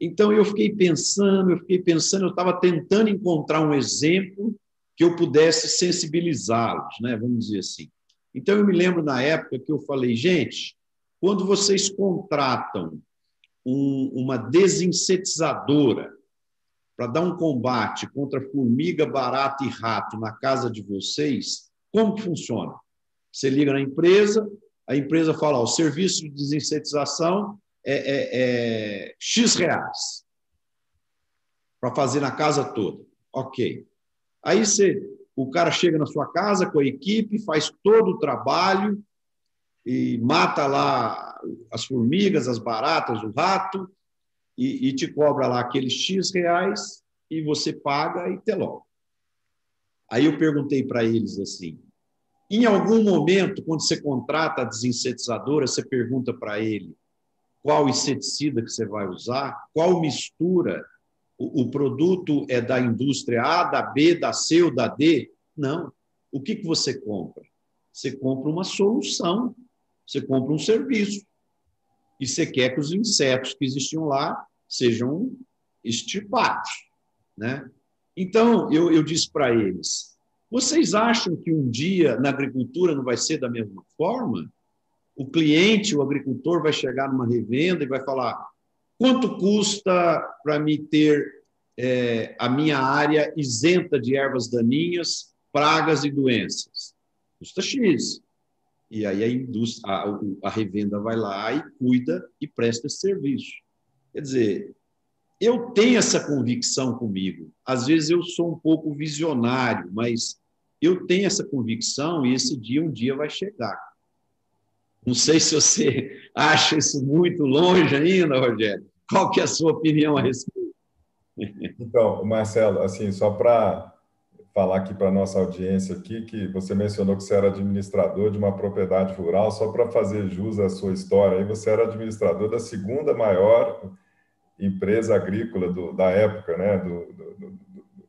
Então eu fiquei pensando, eu fiquei pensando, eu estava tentando encontrar um exemplo que eu pudesse sensibilizá-los, né? Vamos dizer assim. Então eu me lembro na época que eu falei, gente, quando vocês contratam um, uma desinsetizadora para dar um combate contra formiga, barata e rato na casa de vocês, como que funciona? Você liga na empresa, a empresa fala: o serviço de desinsetização é, é, é X reais para fazer na casa toda. Ok. Aí você, o cara chega na sua casa com a equipe, faz todo o trabalho e mata lá as formigas, as baratas, o rato e, e te cobra lá aqueles X reais e você paga e te logo. Aí eu perguntei para eles assim: em algum momento, quando você contrata a desinsetizadora, você pergunta para ele qual inseticida que você vai usar, qual mistura, o, o, produto é da indústria A, da B, da C ou da D? Não. O que, que você compra? Você compra uma solução, você compra um serviço. E você quer que os insetos que existiam lá sejam extirpados. Né? Então, eu, eu disse para eles: vocês acham que um dia na agricultura não vai ser da mesma forma? O cliente, o agricultor, vai chegar numa revenda e vai falar: quanto custa para me ter é, a minha área isenta de ervas daninhas, pragas e doenças? Custa X. E aí a, indústria, a, a revenda vai lá e cuida e presta esse serviço. Quer dizer, eu tenho essa convicção comigo. Às vezes eu sou um pouco visionário, mas eu tenho essa convicção e esse dia um dia vai chegar. Não sei se você acha isso muito longe ainda, Rogério. Qual que é a sua opinião a respeito? Então, Marcelo, assim, só para falar aqui para a nossa audiência aqui, que você mencionou que você era administrador de uma propriedade rural, só para fazer jus à sua história, aí você era administrador da segunda maior empresa agrícola do, da época, né, do, do,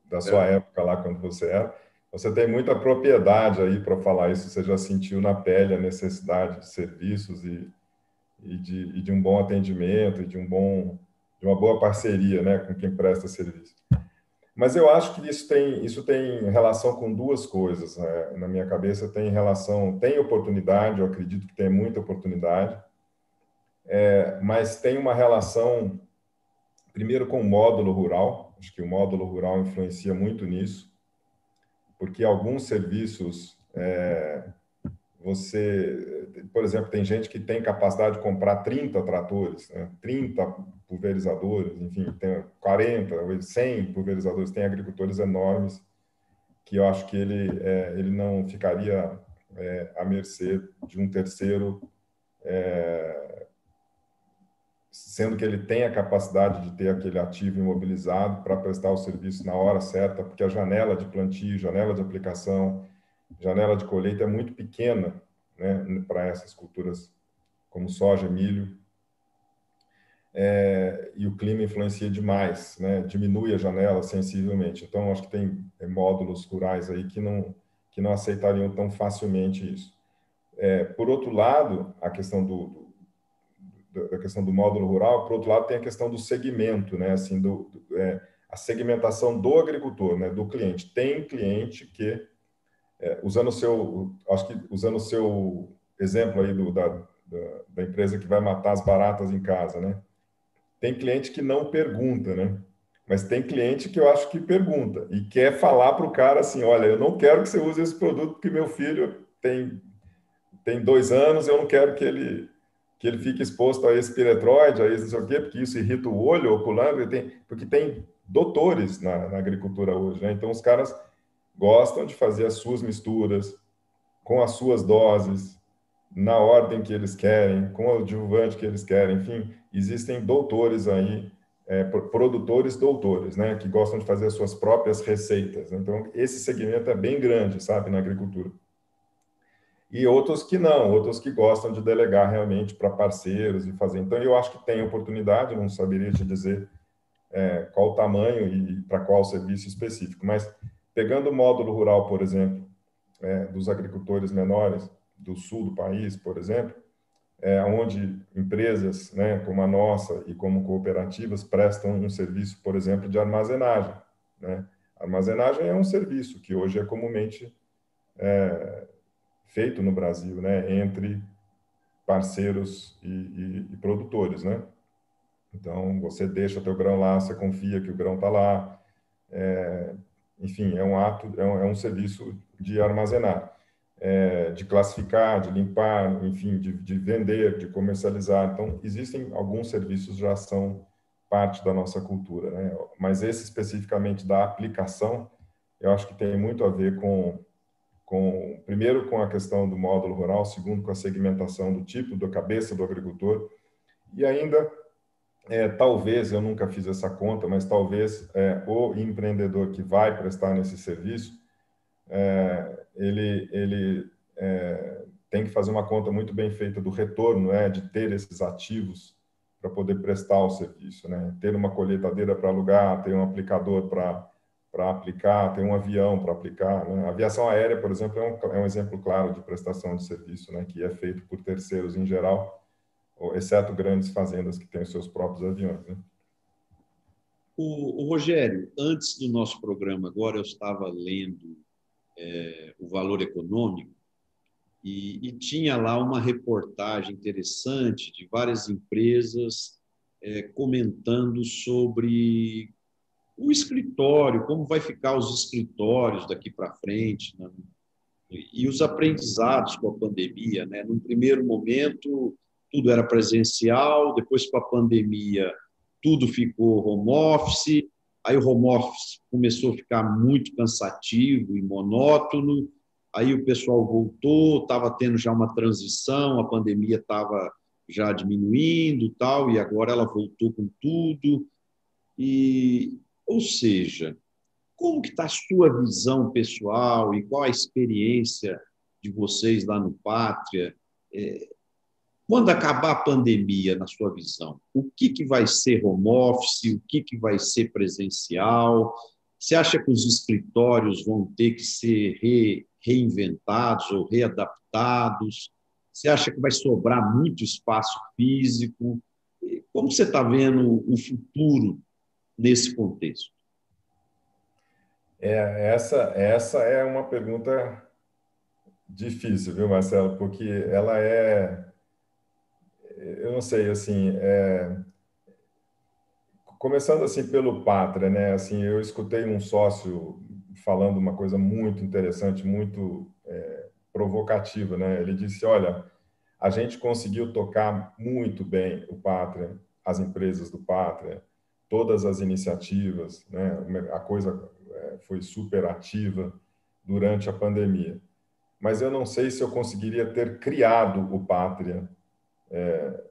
da sua é. época lá, quando você era. Você tem muita propriedade aí para falar isso, você já sentiu na pele a necessidade de serviços e, e, de, e de um bom atendimento e de um bom de uma boa parceria, né, com quem presta serviço. Mas eu acho que isso tem isso tem relação com duas coisas. Né? Na minha cabeça tem relação tem oportunidade, eu acredito que tem muita oportunidade, é, mas tem uma relação primeiro com o módulo rural. Acho que o módulo rural influencia muito nisso porque alguns serviços é, você, por exemplo, tem gente que tem capacidade de comprar 30 tratores, né? 30 pulverizadores, enfim, tem 40, 100 pulverizadores, tem agricultores enormes que eu acho que ele, é, ele não ficaria é, à mercê de um terceiro é, sendo que ele tem a capacidade de ter aquele ativo imobilizado para prestar o serviço na hora certa, porque a janela de plantio, janela de aplicação, janela de colheita é muito pequena né, para essas culturas como soja, milho. É, e o clima influencia demais, né, diminui a janela sensivelmente. Então, acho que tem é, módulos rurais aí que não, que não aceitariam tão facilmente isso. É, por outro lado, a questão do, da questão do módulo rural, por outro lado tem a questão do segmento, né, assim, do, do é, a segmentação do agricultor, né, do cliente. Tem cliente que, é, usando o seu, acho que usando o seu exemplo aí do, da, da, da, empresa que vai matar as baratas em casa, né, tem cliente que não pergunta, né, mas tem cliente que eu acho que pergunta e quer falar para o cara assim, olha, eu não quero que você use esse produto porque meu filho tem tem dois anos, eu não quero que ele que ele fique exposto a esse piretroide, a esse não sei o quê, porque isso irrita o olho ocular, tem, porque tem doutores na, na agricultura hoje, né? Então, os caras gostam de fazer as suas misturas com as suas doses, na ordem que eles querem, com o adjuvante que eles querem, enfim, existem doutores aí, é, produtores doutores, né, que gostam de fazer as suas próprias receitas. Então, esse segmento é bem grande, sabe, na agricultura. E outros que não, outros que gostam de delegar realmente para parceiros e fazer. Então, eu acho que tem oportunidade, não saberia te dizer é, qual o tamanho e para qual serviço específico, mas pegando o módulo rural, por exemplo, é, dos agricultores menores do sul do país, por exemplo, é, onde empresas né, como a nossa e como cooperativas prestam um serviço, por exemplo, de armazenagem. Né? Armazenagem é um serviço que hoje é comumente é, feito no Brasil, né, entre parceiros e, e, e, produtores, né? Então, você deixa teu grão lá, você confia que o grão está lá. É, enfim, é um ato, é um, é um serviço de armazenar é, de classificar, de limpar, enfim, de, de, vender, de comercializar. Então, existem alguns serviços já são parte da nossa cultura, né? Mas esse especificamente da aplicação, eu acho que tem muito a ver com, com primeiro com a questão do módulo rural, segundo com a segmentação do tipo, da cabeça do agricultor, e ainda é, talvez, eu nunca fiz essa conta, mas talvez é, o empreendedor que vai prestar nesse serviço é, ele, ele é, tem que fazer uma conta muito bem feita do retorno, né, de ter esses ativos para poder prestar o serviço, né? Ter uma colheitadeira para alugar, ter um aplicador para para aplicar, ter um avião para aplicar. Né? A aviação aérea, por exemplo, é um, é um exemplo claro de prestação de serviço, né? Que é feito por terceiros em geral, exceto grandes fazendas que têm os seus próprios aviões. Né? O, o Rogério, antes do nosso programa agora, eu estava lendo é, o valor econômico, e, e, tinha lá uma reportagem interessante de várias empresas é, comentando sobre o escritório, como vai ficar os escritórios daqui para frente, né? e os aprendizados com a pandemia. Né? No primeiro momento, tudo era presencial, depois, com a pandemia, tudo ficou home office, Aí o home office começou a ficar muito cansativo e monótono. Aí o pessoal voltou, estava tendo já uma transição, a pandemia estava já diminuindo, tal, e agora ela voltou com tudo. E, ou seja, como que está a sua visão pessoal e qual a experiência de vocês lá no Pátria? É, quando acabar a pandemia, na sua visão, o que, que vai ser home office, o que, que vai ser presencial? Você acha que os escritórios vão ter que ser re, reinventados ou readaptados? Você acha que vai sobrar muito espaço físico? Como você está vendo o futuro nesse contexto? É, essa, essa é uma pergunta difícil, viu, Marcelo? Porque ela é eu não sei, assim, é... começando assim pelo Pátria, né? Assim, eu escutei um sócio falando uma coisa muito interessante, muito é, provocativa, né? Ele disse, olha, a gente conseguiu tocar muito bem o Pátria, as empresas do Pátria, todas as iniciativas, né? A coisa é, foi super ativa durante a pandemia. Mas eu não sei se eu conseguiria ter criado o Pátria é,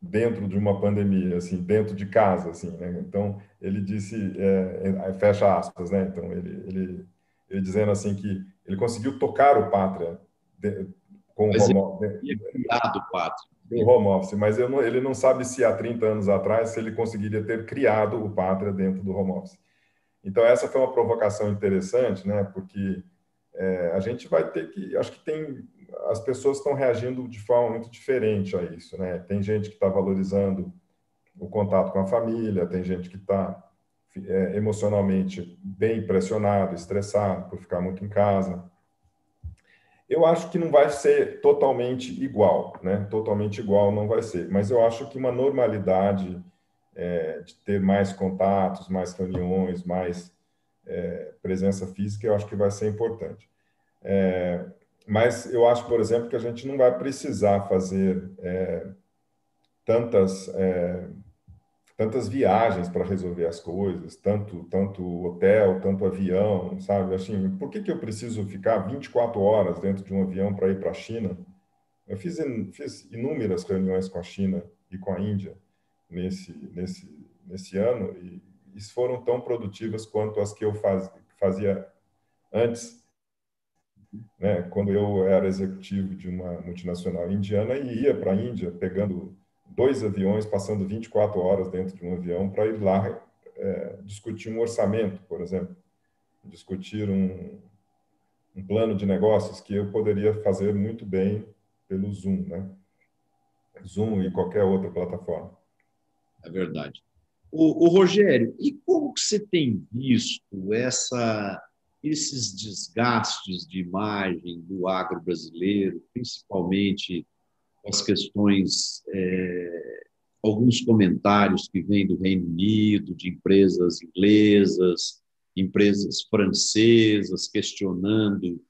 dentro de uma pandemia, assim, dentro de casa, assim, né? Então ele disse, é, fecha aspas, né? Então ele, ele, ele dizendo assim que ele conseguiu tocar o pátria de, com mas o home office. criado pátria. O home office, mas não, ele não sabe se há 30 anos atrás se ele conseguiria ter criado o pátria dentro do home office. Então essa foi uma provocação interessante, né? Porque é, a gente vai ter que, acho que tem as pessoas estão reagindo de forma muito diferente a isso, né? Tem gente que está valorizando o contato com a família, tem gente que está é, emocionalmente bem pressionado, estressado por ficar muito em casa. Eu acho que não vai ser totalmente igual, né? Totalmente igual não vai ser, mas eu acho que uma normalidade é, de ter mais contatos, mais reuniões, mais é, presença física, eu acho que vai ser importante. É, mas eu acho, por exemplo, que a gente não vai precisar fazer é, tantas é, tantas viagens para resolver as coisas, tanto tanto hotel, tanto avião, sabe? Assim, por que, que eu preciso ficar 24 horas dentro de um avião para ir para a China? Eu fiz, fiz inúmeras reuniões com a China e com a Índia nesse nesse nesse ano e, foram tão produtivas quanto as que eu faz, fazia antes né? Quando eu era executivo de uma multinacional indiana e ia para a Índia pegando dois aviões, passando 24 horas dentro de um avião para ir lá é, discutir um orçamento, por exemplo, discutir um, um plano de negócios que eu poderia fazer muito bem pelo Zoom, né? Zoom e qualquer outra plataforma. É verdade. O, o Rogério, e como que você tem visto essa, esses desgastes de imagem do agro brasileiro, principalmente as questões, é, alguns comentários que vêm do Reino Unido, de empresas inglesas, empresas francesas questionando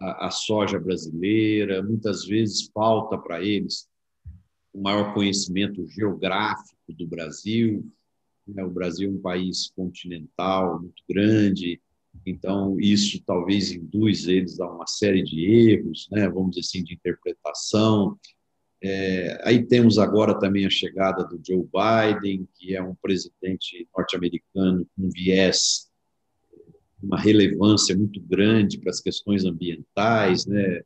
a, a soja brasileira, muitas vezes falta para eles o maior conhecimento geográfico do Brasil. Né? O Brasil é um país continental muito grande, então isso talvez induz eles a uma série de erros, né? vamos dizer assim, de interpretação. É, aí temos agora também a chegada do Joe Biden, que é um presidente norte-americano com viés, uma relevância muito grande para as questões ambientais, né?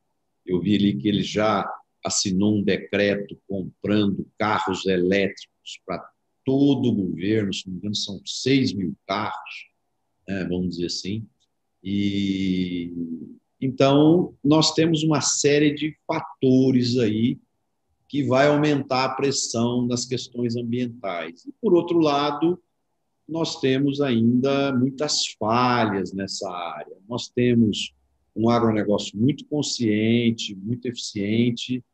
Eu vi ali que ele já assinou um decreto comprando carros elétricos para todo o governo, se não me engano, são 6 mil carros, né, vamos dizer assim. E então nós temos uma série de fatores aí que vai aumentar a pressão nas questões ambientais. E por outro lado, nós temos ainda muitas falhas nessa área. Nós temos um agronegócio muito consciente, muito eficiente,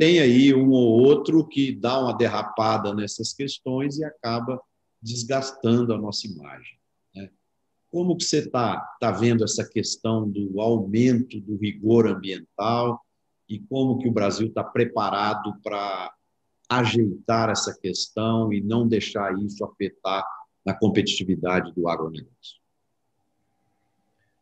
tem aí um ou outro que dá uma derrapada nessas questões e acaba desgastando a nossa imagem. Como que você está tá vendo essa questão do aumento do rigor ambiental e como que o Brasil está preparado para ajeitar essa questão e não deixar isso afetar na competitividade do agronegócio?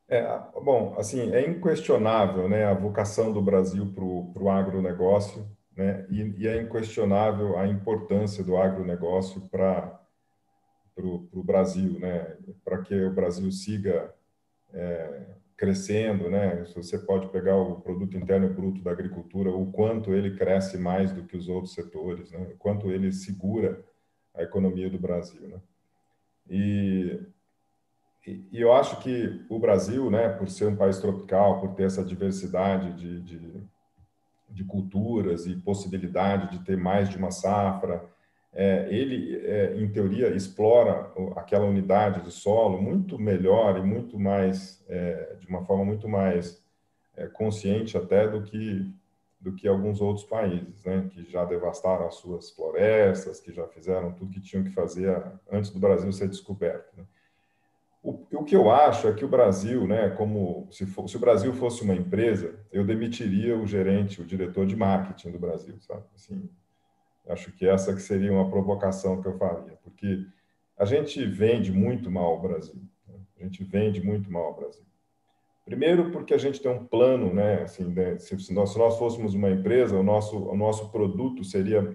É, bom, assim, é inquestionável né, a vocação do Brasil para o agronegócio, né, e, e, é inquestionável a importância do agronegócio para o Brasil, né, para que o Brasil siga é, crescendo. Né, você pode pegar o produto interno bruto da agricultura, o quanto ele cresce mais do que os outros setores, né, o quanto ele segura a economia do Brasil. Né. E e, eu acho que o Brasil, né, por ser um país tropical, por ter essa diversidade de, de, de culturas e possibilidade de ter mais de uma safra, é, ele, é, em teoria, explora aquela unidade de solo muito melhor e muito mais, é, de uma forma muito mais é, consciente até do que do que alguns outros países, né, que já devastaram as suas florestas, que já fizeram tudo que tinham que fazer antes do Brasil ser descoberto. Né? O, o, que eu acho é que o Brasil, né, como se, for, se, o Brasil fosse uma empresa, eu demitiria o gerente, o diretor de marketing do Brasil, sabe? Assim, acho que essa que seria uma provocação que eu faria, porque a gente vende muito mal o Brasil. Né? A gente vende muito mal o Brasil. Primeiro, porque a gente tem um plano, né? Assim, né, se, nós, se nós fôssemos uma empresa, o nosso, o nosso produto seria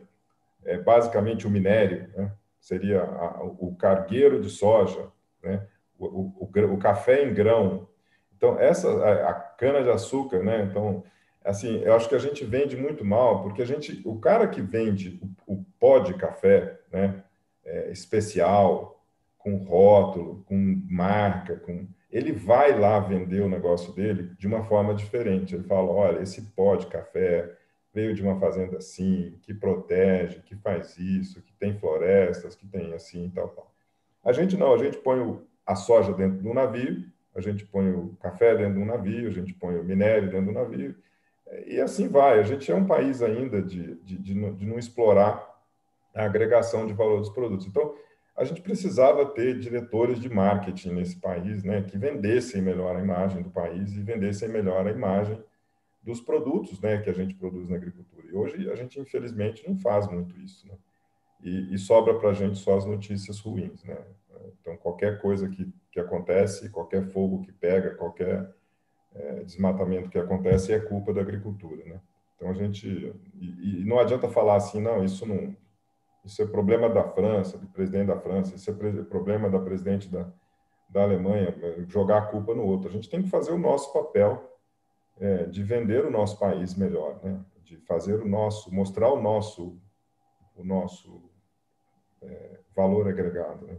é, basicamente o minério, né? seria a, o cargueiro de soja, né? o, o, o café em grão. Então, essa, a, a cana-de-açúcar, né? Então, assim, eu acho que a gente vende muito mal, porque a gente, o cara que vende o, o pó de café, né? É, especial, com rótulo, com marca, com ele vai lá vender o negócio dele de uma forma diferente. Ele fala: olha, esse pó de café veio de uma fazenda assim, que protege, que faz isso, que tem florestas, que tem assim, tal, tal. A gente não, a gente põe a soja dentro do navio, a gente põe o café dentro do navio, a gente põe o minério dentro do navio, e assim vai. A gente é um país ainda de, de, de, não, de não explorar a agregação de valor dos produtos. Então, a gente precisava ter diretores de marketing nesse país, né, que vendessem melhor a imagem do país e vendessem melhor a imagem dos produtos, né, que a gente produz na agricultura. E hoje a gente infelizmente não faz muito isso, né? E, e sobra para a gente só as notícias ruins, né? Então, qualquer coisa que, que acontece, qualquer fogo que pega, qualquer é, desmatamento que acontece é culpa da agricultura, né? Então, a gente... E, e, não adianta falar assim, não, isso não... Isso é problema da França, do presidente da França, isso é problema da presidente da, da Alemanha, jogar a culpa no outro. A gente tem que fazer o nosso papel é, de vender o nosso país melhor, né? de fazer o nosso, mostrar o nosso, o nosso é, valor agregado. Né?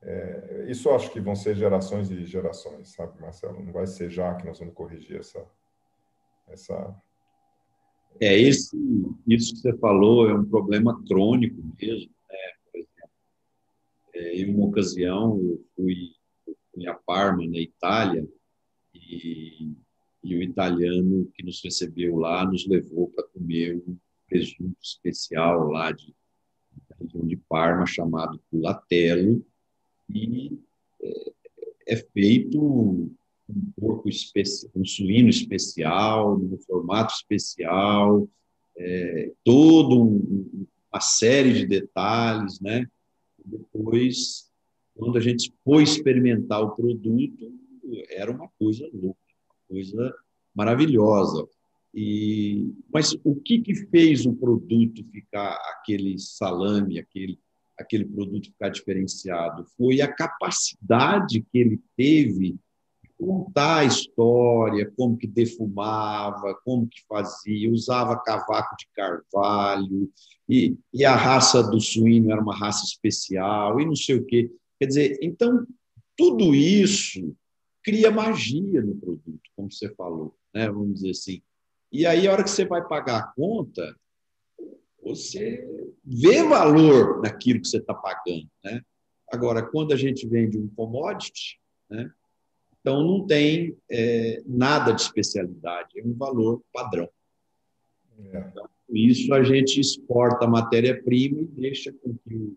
É, isso acho que vão ser gerações e gerações, sabe, Marcelo? Não vai ser já que nós vamos corrigir essa. essa... É, esse, isso que você falou é um problema crônico mesmo. Né? Por exemplo, é, em uma ocasião, eu fui, eu fui a Parma, na Itália, e, e o italiano que nos recebeu lá nos levou para comer um presunto especial lá de, da região de Parma, chamado culatello, e é, é feito um porco especial, um suíno especial, num formato especial, é, todo um, uma série de detalhes, né? Depois, quando a gente foi experimentar o produto, era uma coisa louca, uma coisa maravilhosa. E, mas o que, que fez o produto ficar aquele salame, aquele aquele produto ficar diferenciado, foi a capacidade que ele teve de contar a história, como que defumava, como que fazia, usava cavaco de carvalho, e, e a raça do suíno era uma raça especial, e não sei o quê. Quer dizer, então, tudo isso cria magia no produto, como você falou, né? vamos dizer assim. E aí, a hora que você vai pagar a conta, você vê valor naquilo que você está pagando. Né? Agora, quando a gente vende um commodity, né, então não tem é, nada de especialidade, é um valor padrão. É. Então, isso a gente exporta a matéria-prima e deixa com que o,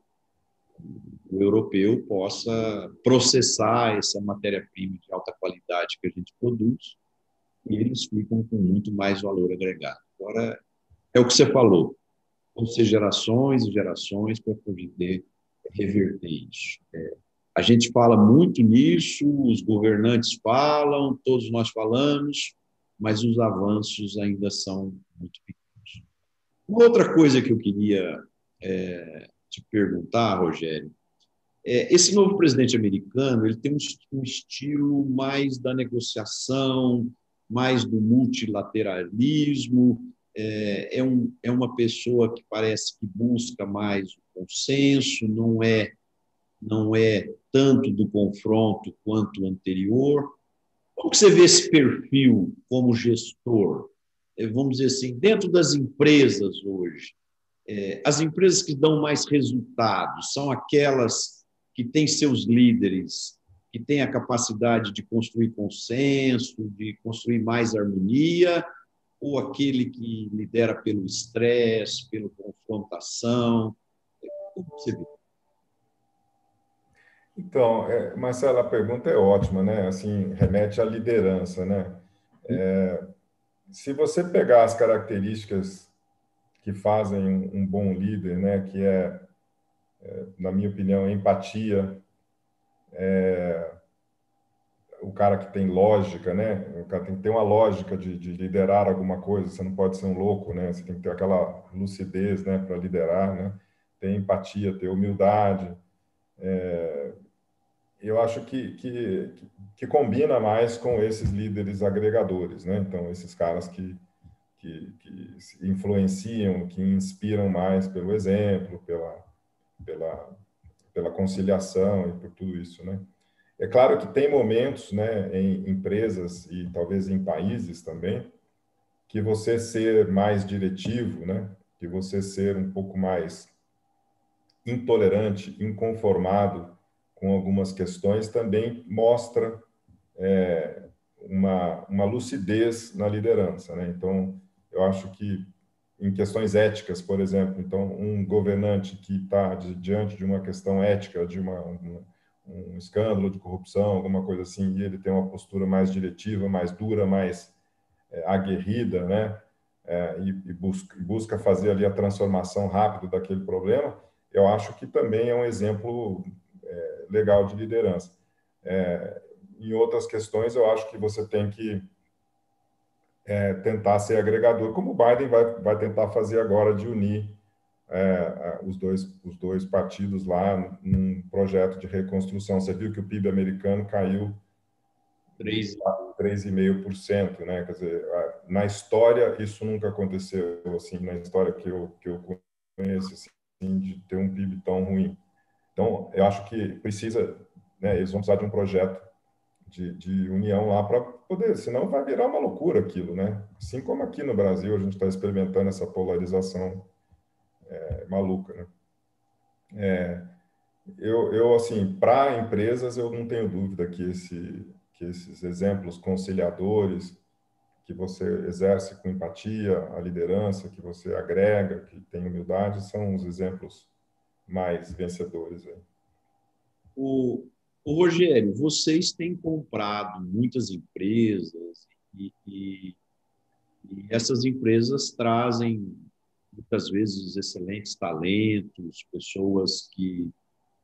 o europeu possa processar essa matéria-prima de alta qualidade que a gente produz e eles ficam com muito mais valor agregado. Agora, é o que você falou, vão ser gerações e gerações para poder reverter isso. É, a gente fala muito nisso, os governantes falam, todos nós falamos, mas os avanços ainda são muito pequenos. Uma outra coisa que eu queria é, te perguntar, Rogério, é, esse novo presidente americano ele tem um, um estilo mais da negociação, mais do multilateralismo, é, é, um, é uma pessoa que parece que busca mais o consenso, não é, não é tanto do confronto quanto o anterior. Como você vê esse perfil como gestor? É, vamos dizer assim, dentro das empresas hoje, é, as empresas que dão mais resultados são aquelas que têm seus líderes que têm a capacidade de construir consenso, de construir mais harmonia, ou aquele que lidera pelo estresse, pela confrontação? Como você vê? Então, é, Marcelo, a pergunta é ótima, né? Assim, remete à liderança, né? É, se você pegar as características que fazem um, bom líder, né? Que é, é, na minha opinião, empatia, é, o cara que tem lógica, né? O cara tem que ter uma lógica de, de, liderar alguma coisa. Você não pode ser um louco, né? Você tem que ter aquela lucidez, né, para liderar, né? Ter empatia, ter humildade. É... eu acho que, que, que combina mais com esses líderes agregadores, né? Então, esses caras que, que, que influenciam, que inspiram mais pelo exemplo, pela, pela, pela conciliação e por tudo isso, né? É claro que tem momentos, né, em empresas e talvez em países também, que você ser mais diretivo, né, que você ser um pouco mais intolerante, inconformado com algumas questões, também mostra é, uma, uma lucidez na liderança. Né? Então, eu acho que em questões éticas, por exemplo, então um governante que está diante de uma questão ética, de uma, uma um escândalo de corrupção, alguma coisa assim, e ele tem uma postura mais diretiva, mais dura, mais é, aguerrida, né? É, e, e, busca, busca, fazer ali a transformação rápida daquele problema, eu acho que também é um exemplo é, legal de liderança. É, em outras questões, eu acho que você tem que é, tentar ser agregador, como o Biden vai, vai tentar fazer agora, de unir é, os, dois, os dois partidos lá num projeto de reconstrução. Você viu que o PIB americano caiu 3,5%, né? Quer dizer, na história isso nunca aconteceu, assim, na história que eu, que eu conheço, assim, de ter um PIB tão ruim. Então, eu acho que precisa, né, eles vão precisar de um projeto de, de união lá para poder, senão vai virar uma loucura aquilo, né? Assim como aqui no Brasil a gente está experimentando essa polarização é, maluca, né? É, eu, eu, assim, para empresas, eu não tenho dúvida que, esse, que esses exemplos conciliadores, que você exerce com empatia, a liderança, que você agrega, que tem humildade, são os exemplos mais vencedores. Aí. O, o Rogério, vocês têm comprado muitas empresas e, e, e essas empresas trazem muitas vezes excelentes talentos, pessoas que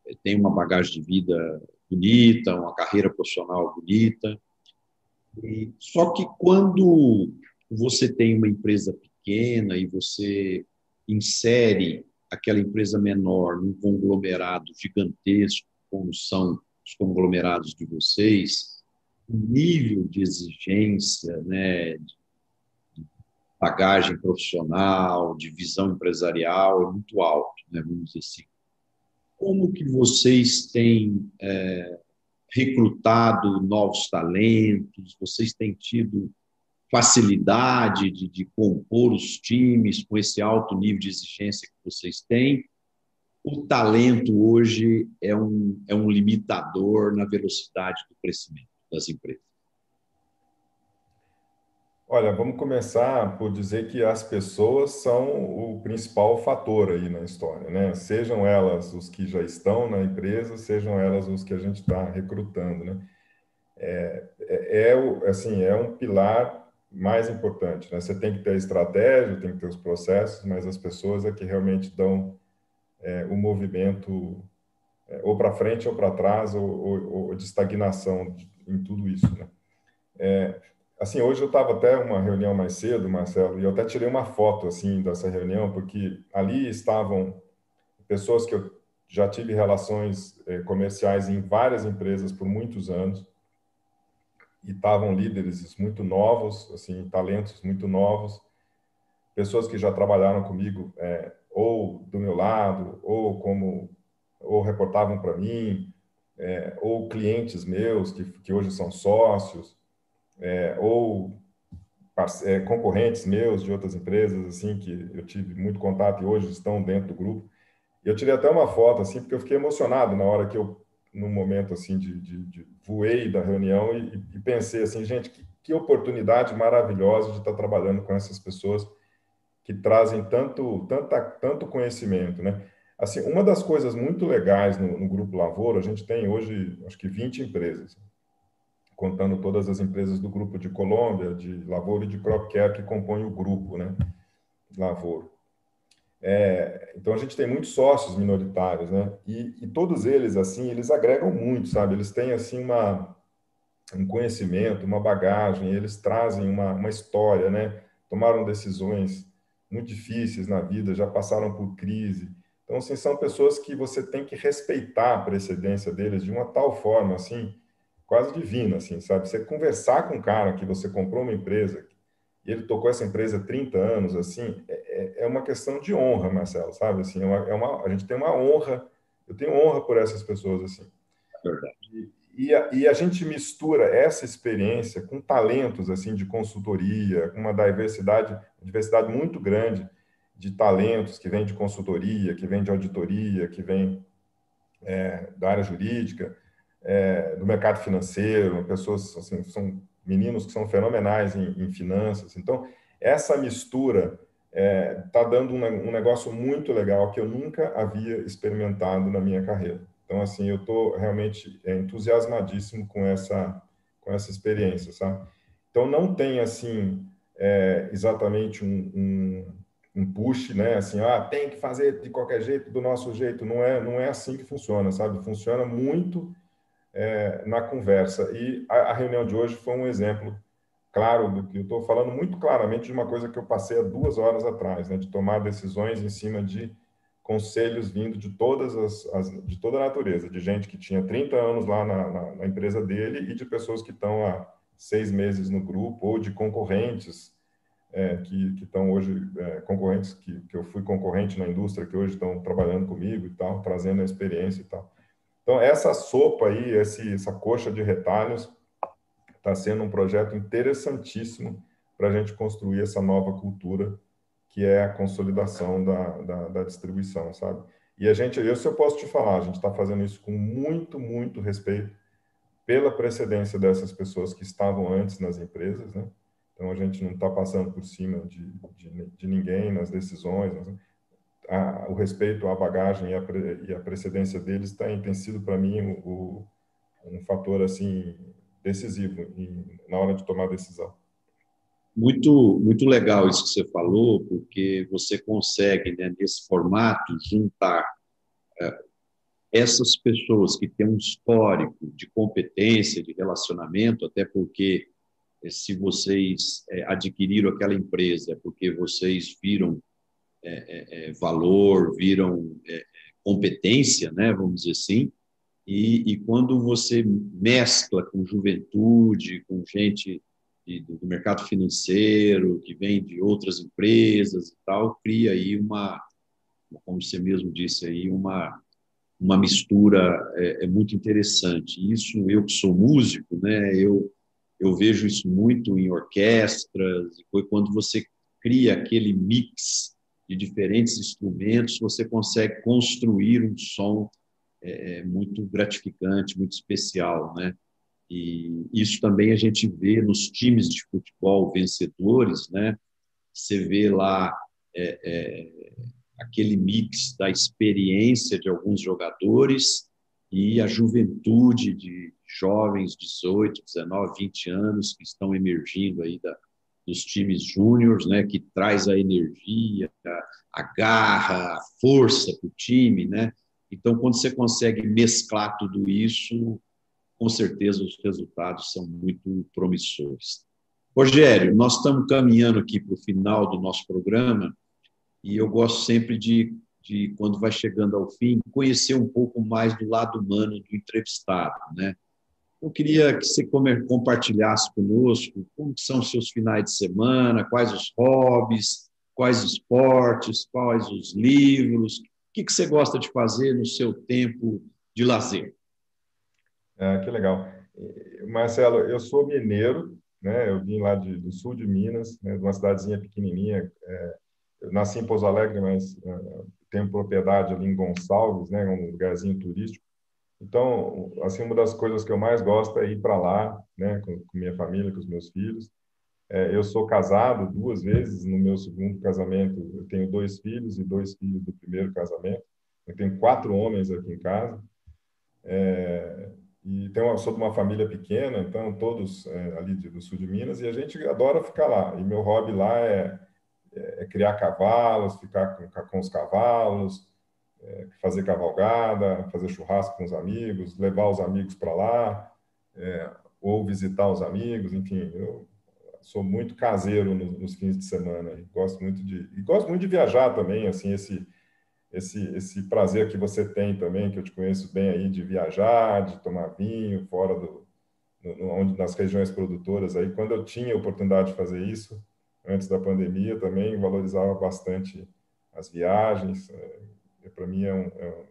eh, têm uma bagagem de vida bonita, uma carreira profissional bonita. E, só que quando você tem uma empresa pequena e você insere aquela empresa menor num conglomerado gigantesco, como são os conglomerados de vocês, o nível de exigência, né, bagagem profissional, de visão empresarial é muito alto, né, vamos dizer assim. Como que vocês têm é, recrutado novos talentos? Vocês têm tido facilidade de, de compor os times com esse alto nível de exigência que vocês têm? o talento hoje é um, é um limitador na velocidade do crescimento das empresas? Olha, vamos começar por dizer que as pessoas são o principal fator aí na história, né? Sejam elas os que já estão na empresa, sejam elas os que a gente está recrutando, né? É, é, é, assim, é um pilar mais importante, né? Você tem que ter a estratégia, tem que ter os processos, mas as pessoas é que realmente dão é, o movimento é, ou para frente ou para trás ou, ou, ou, de estagnação em tudo isso, né? É, assim, hoje eu estava até uma reunião mais cedo, Marcelo, e eu até tirei uma foto assim dessa reunião porque ali estavam pessoas que eu já tive relações é, comerciais em várias empresas por muitos anos e estavam líderes muito novos, assim, talentos muito novos, pessoas que já trabalharam comigo é, ou do meu lado, ou como ou reportavam para mim, é, ou clientes meus que, que hoje são sócios, é, ou é, concorrentes meus de outras empresas assim que eu tive muito contato e hoje estão dentro do grupo. Eu tirei até uma foto assim porque eu fiquei emocionado na hora que eu num momento assim de, de, de voei da reunião e, e, pensei assim, gente, que, que oportunidade maravilhosa de estar trabalhando com essas pessoas que trazem tanto, tanta, tanto conhecimento, né? Assim, uma das coisas muito legais no, no, Grupo Lavoura, a gente tem hoje, acho que 20 empresas, contando todas as empresas do Grupo de Colômbia, de Lavoura e de Crop que compõem o grupo, né? Lavoura. É, então, a gente tem muitos sócios minoritários, né? E, e, todos eles, assim, eles agregam muito, sabe? Eles têm, assim, uma, um conhecimento, uma bagagem, eles trazem uma, uma história, né? Tomaram decisões muito difíceis na vida, já passaram por crise. Então, assim, são pessoas que você tem que respeitar a precedência deles de uma tal forma, assim, quase divina, assim, sabe? Você conversar com um cara que você comprou uma empresa e ele tocou essa empresa há 30 anos, assim, é, é, é uma questão de honra, Marcelo, sabe? Assim, é uma, é uma, a gente tem uma honra, eu tenho honra por essas pessoas, assim. É verdade. E a, e a, gente mistura essa experiência com talentos assim de consultoria, com uma diversidade, diversidade muito grande de talentos que vem de consultoria, que vem de auditoria, que vem é, da área jurídica, é, do mercado financeiro, pessoas assim, são meninos que são fenomenais em, em finanças. Então essa mistura está é, tá dando um, um negócio muito legal que eu nunca havia experimentado na minha carreira. Então, assim, eu estou realmente é, entusiasmadíssimo com essa, com essa experiência, sabe? Então, não tem, assim, é, exatamente um, um, um, push, né? Assim, ah, tem que fazer de qualquer jeito, do nosso jeito. Não é, não é assim que funciona, sabe? Funciona muito é, na conversa. E a, a, reunião de hoje foi um exemplo claro do que eu estou falando muito claramente de uma coisa que eu passei há duas horas atrás, né? De tomar decisões em cima de conselhos vindo de todas as, as, de toda a natureza, de gente que tinha 30 anos lá na, na, na empresa dele e de pessoas que estão há seis meses no grupo ou de concorrentes é, que, estão hoje é, concorrentes que, que eu fui concorrente na indústria que hoje estão trabalhando comigo e tal, trazendo a experiência e tal. Então essa sopa aí, esse, essa coxa de retalhos está sendo um projeto interessantíssimo para a gente construir essa nova cultura que é a consolidação da, da, da distribuição, sabe? E a gente, eu se eu posso te falar, a gente está fazendo isso com muito, muito respeito pela precedência dessas pessoas que estavam antes nas empresas, né? Então a gente não está passando por cima de, de, de, ninguém nas decisões. Né? A, o respeito à bagagem e a, e a precedência deles tem, tem sido para mim o, um fator assim decisivo em, na hora de tomar decisão. Muito, muito legal isso que você falou, porque você consegue, né, nesse formato, juntar é, essas pessoas que têm um histórico de competência, de relacionamento, até porque é, se vocês é, adquiriram aquela empresa, é porque vocês viram é, é, valor, viram competência, né, vamos dizer assim, e, e quando você mescla com juventude, com gente de, do mercado financeiro, que vem de outras empresas e tal, cria aí uma, como você mesmo disse aí, uma, uma mistura é, é muito interessante. Isso, eu que sou músico, né, eu, eu vejo isso muito em orquestras, quando você cria aquele mix de diferentes instrumentos, você consegue construir um som é, é muito gratificante, muito especial, né? E isso também a gente vê nos times de futebol vencedores, né? Você vê lá é, é, aquele mix da experiência de alguns jogadores e a juventude de jovens, 18, 19, 20 anos, que estão emergindo aí da, dos times júniores, né? Que traz a energia, a, garra, a força para o time, né? Então, quando você consegue mesclar tudo isso, com certeza os resultados são muito promissores. Rogério, nós estamos caminhando aqui para o final do nosso programa e eu gosto sempre de, de, quando vai chegando ao fim, conhecer um pouco mais do lado humano do entrevistado, né? Eu queria que você compartilhasse conosco como são os seus finais de semana, quais os hobbies, quais esportes, quais os livros, o que você gosta de fazer no seu tempo de lazer. É, que legal. Marcelo, eu sou mineiro, né? Eu vim lá de, do sul de Minas, né? de uma cidadezinha pequenininha. É, eu nasci em Pouso Alegre, mas é, tenho propriedade ali em Gonçalves, né? Um lugarzinho turístico. Então, assim, uma das coisas que eu mais gosto é ir para lá, né? Com, com, minha família, com os meus filhos. É, eu sou casado duas vezes. No meu segundo casamento, eu tenho dois filhos e dois filhos do primeiro casamento. Eu tenho quatro homens aqui em casa. É, e tem sou de uma família pequena, então todos é, ali do sul de Minas, e a gente adora ficar lá. E meu hobby lá é, é, é criar cavalos, ficar com, com os cavalos, é, fazer cavalgada, fazer churrasco com os amigos, levar os amigos para lá, é, ou visitar os amigos, enfim. Eu sou muito caseiro nos, nos fins de semana. Gosto muito de e gosto muito de viajar também, assim esse esse, esse prazer que você tem também, que eu te conheço bem aí, de viajar, de tomar vinho fora do, onde, nas regiões produtoras. Aí, quando eu tinha a oportunidade de fazer isso, antes da pandemia, também valorizava bastante as viagens. É, Para mim é um, é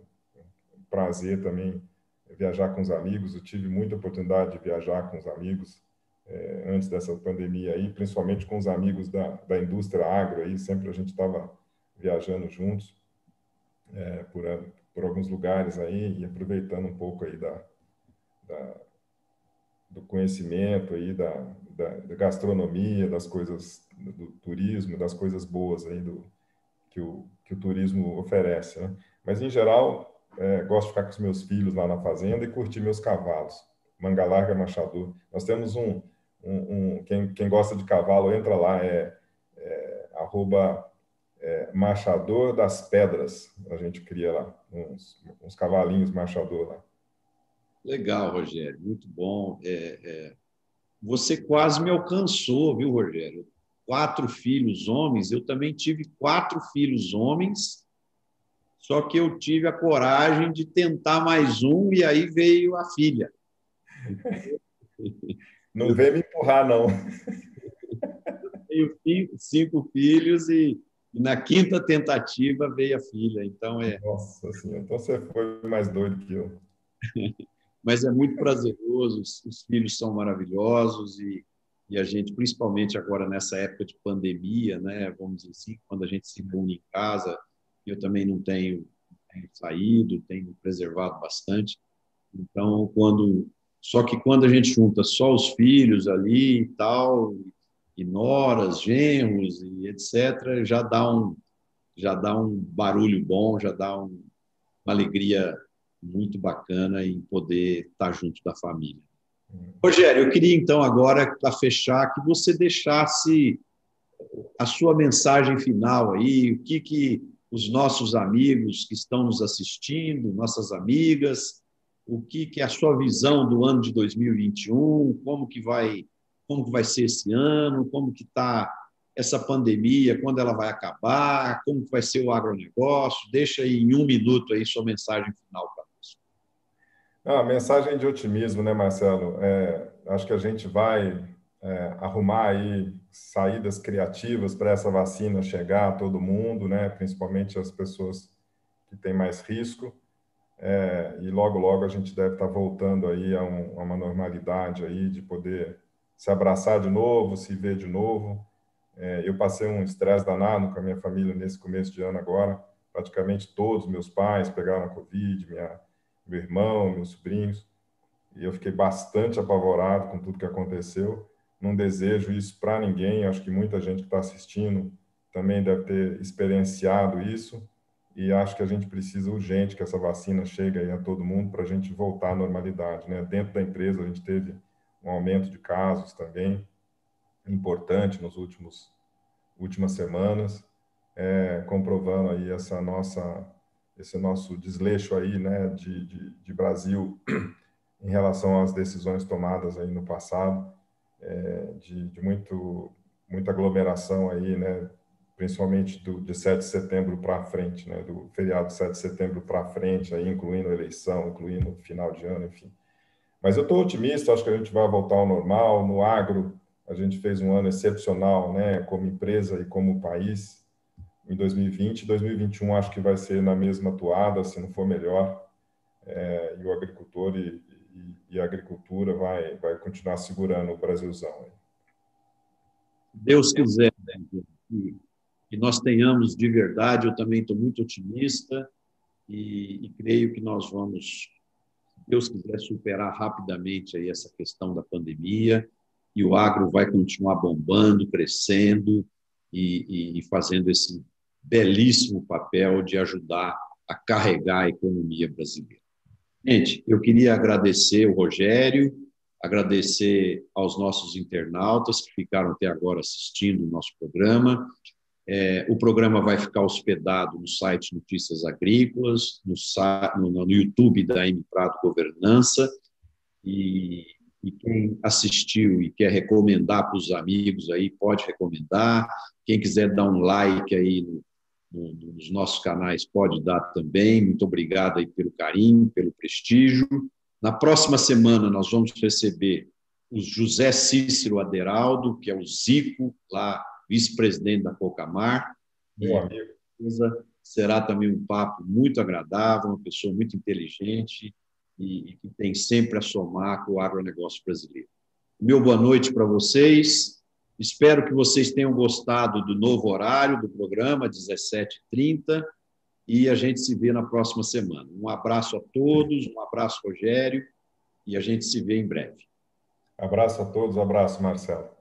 um prazer também viajar com os amigos. Eu tive muita oportunidade de viajar com os amigos é, antes dessa pandemia aí, principalmente com os amigos da, da indústria agro aí, sempre a gente estava viajando juntos é, por, por alguns lugares aí e aproveitando um pouco aí da, da do conhecimento aí da, da, da, gastronomia, das coisas do turismo, das coisas boas aí do que o, que o turismo oferece, né? Mas em geral é, gosto de ficar com os meus filhos lá na fazenda e curtir meus cavalos. Manga larga, machador. Nós temos um, um, um quem, quem gosta de cavalo entra lá é, é arroba é, Machador das Pedras. A gente cria lá uns, uns cavalinhos Machador lá. Legal, Rogério, muito bom. É, é... Você quase me alcançou, viu, Rogério? Quatro filhos homens, eu também tive quatro filhos homens Só que eu tive a coragem de tentar mais um e aí veio a filha. Não vem me empurrar, não. Tenho cinco filhos e na quinta tentativa veio a filha. Então é. Nossa senhora, então você foi mais doido que eu. Mas é muito prazeroso, os filhos são maravilhosos e, e a gente, principalmente agora nessa época de pandemia, né, vamos dizer assim, quando a gente se reúne em casa, eu também não tenho, tenho saído, tenho preservado bastante. Então, quando só que quando a gente junta só os filhos ali e tal, e noras, genros e etc., já dá um já dá um barulho bom, já dá um, uma alegria muito bacana em poder estar junto da família. Rogério, eu queria então agora para fechar que você deixasse a sua mensagem final aí, o que que os nossos amigos que estão nos assistindo, nossas amigas, o que que é a sua visão do ano de 2021, como que vai como que vai ser esse ano, como que está essa pandemia, quando ela vai acabar, como que vai ser o agronegócio. Deixa aí em um minuto aí sua mensagem final. Ah, mensagem de otimismo, né, Marcelo? É, acho que a gente vai é, arrumar aí saídas criativas para essa vacina chegar a todo mundo, né? Principalmente as pessoas que têm mais risco. É, e logo, logo a gente deve estar voltando aí a, um, a uma normalidade aí de poder se abraçar de novo, se ver de novo. É, eu passei um estresse danado com a minha família nesse começo de ano agora. Praticamente todos meus pais pegaram Covid, minha, meu irmão, meus sobrinhos. E eu fiquei bastante apavorado com tudo que aconteceu. Não desejo isso para ninguém. Acho que muita gente que está assistindo também deve ter experienciado isso. E acho que a gente precisa urgente que essa vacina chegue aí a todo mundo para a gente voltar à normalidade. Né? Dentro da empresa, a gente teve um aumento de casos também importante nos últimos últimas semanas, é, comprovando aí essa nossa esse nosso desleixo aí, né, de, de, de, Brasil em relação às decisões tomadas aí no passado, é, de, de muito muita aglomeração aí, né, principalmente do, de 7 de setembro para frente, né, do feriado de 7 de setembro para frente, aí, incluindo a eleição, incluindo final de ano, enfim. Mas eu estou otimista, acho que a gente vai voltar ao normal. No agro, a gente fez um ano excepcional, né, como empresa e como país, em 2020. 2021 acho que vai ser na mesma toada, se não for melhor. É, e o agricultor e, e, e, a agricultura vai, vai continuar segurando o Brasilzão. Deus quiser né, que, que nós tenhamos de verdade, eu também estou muito otimista e, e creio que nós vamos Deus quiser, superar rapidamente aí essa questão da pandemia e o agro vai continuar bombando, crescendo e, e fazendo esse belíssimo papel de ajudar a carregar a economia brasileira. Gente, eu queria agradecer o Rogério, agradecer aos nossos internautas que ficaram até agora assistindo o nosso programa é, o programa vai ficar hospedado no site Notícias Agrícolas, no, no, no YouTube da M Prado Governança, e, e, quem assistiu e quer recomendar para os amigos aí, pode recomendar. Quem quiser dar um like aí no, nos nossos canais, pode dar também. Muito obrigado aí pelo carinho, pelo prestígio. Na próxima semana, nós vamos receber o José Cícero Aderaldo, que é o Zico, lá vice-presidente da Cocamar. Meu amigo. Será também um papo muito agradável, uma pessoa muito inteligente e, e que tem sempre a somar com o agronegócio brasileiro. Meu boa noite para vocês. Espero que vocês tenham gostado do novo horário do programa, 17h30, e a gente se vê na próxima semana. Um abraço a todos, um abraço, Rogério, e a gente se vê em breve. Abraço a todos, abraço, Marcelo.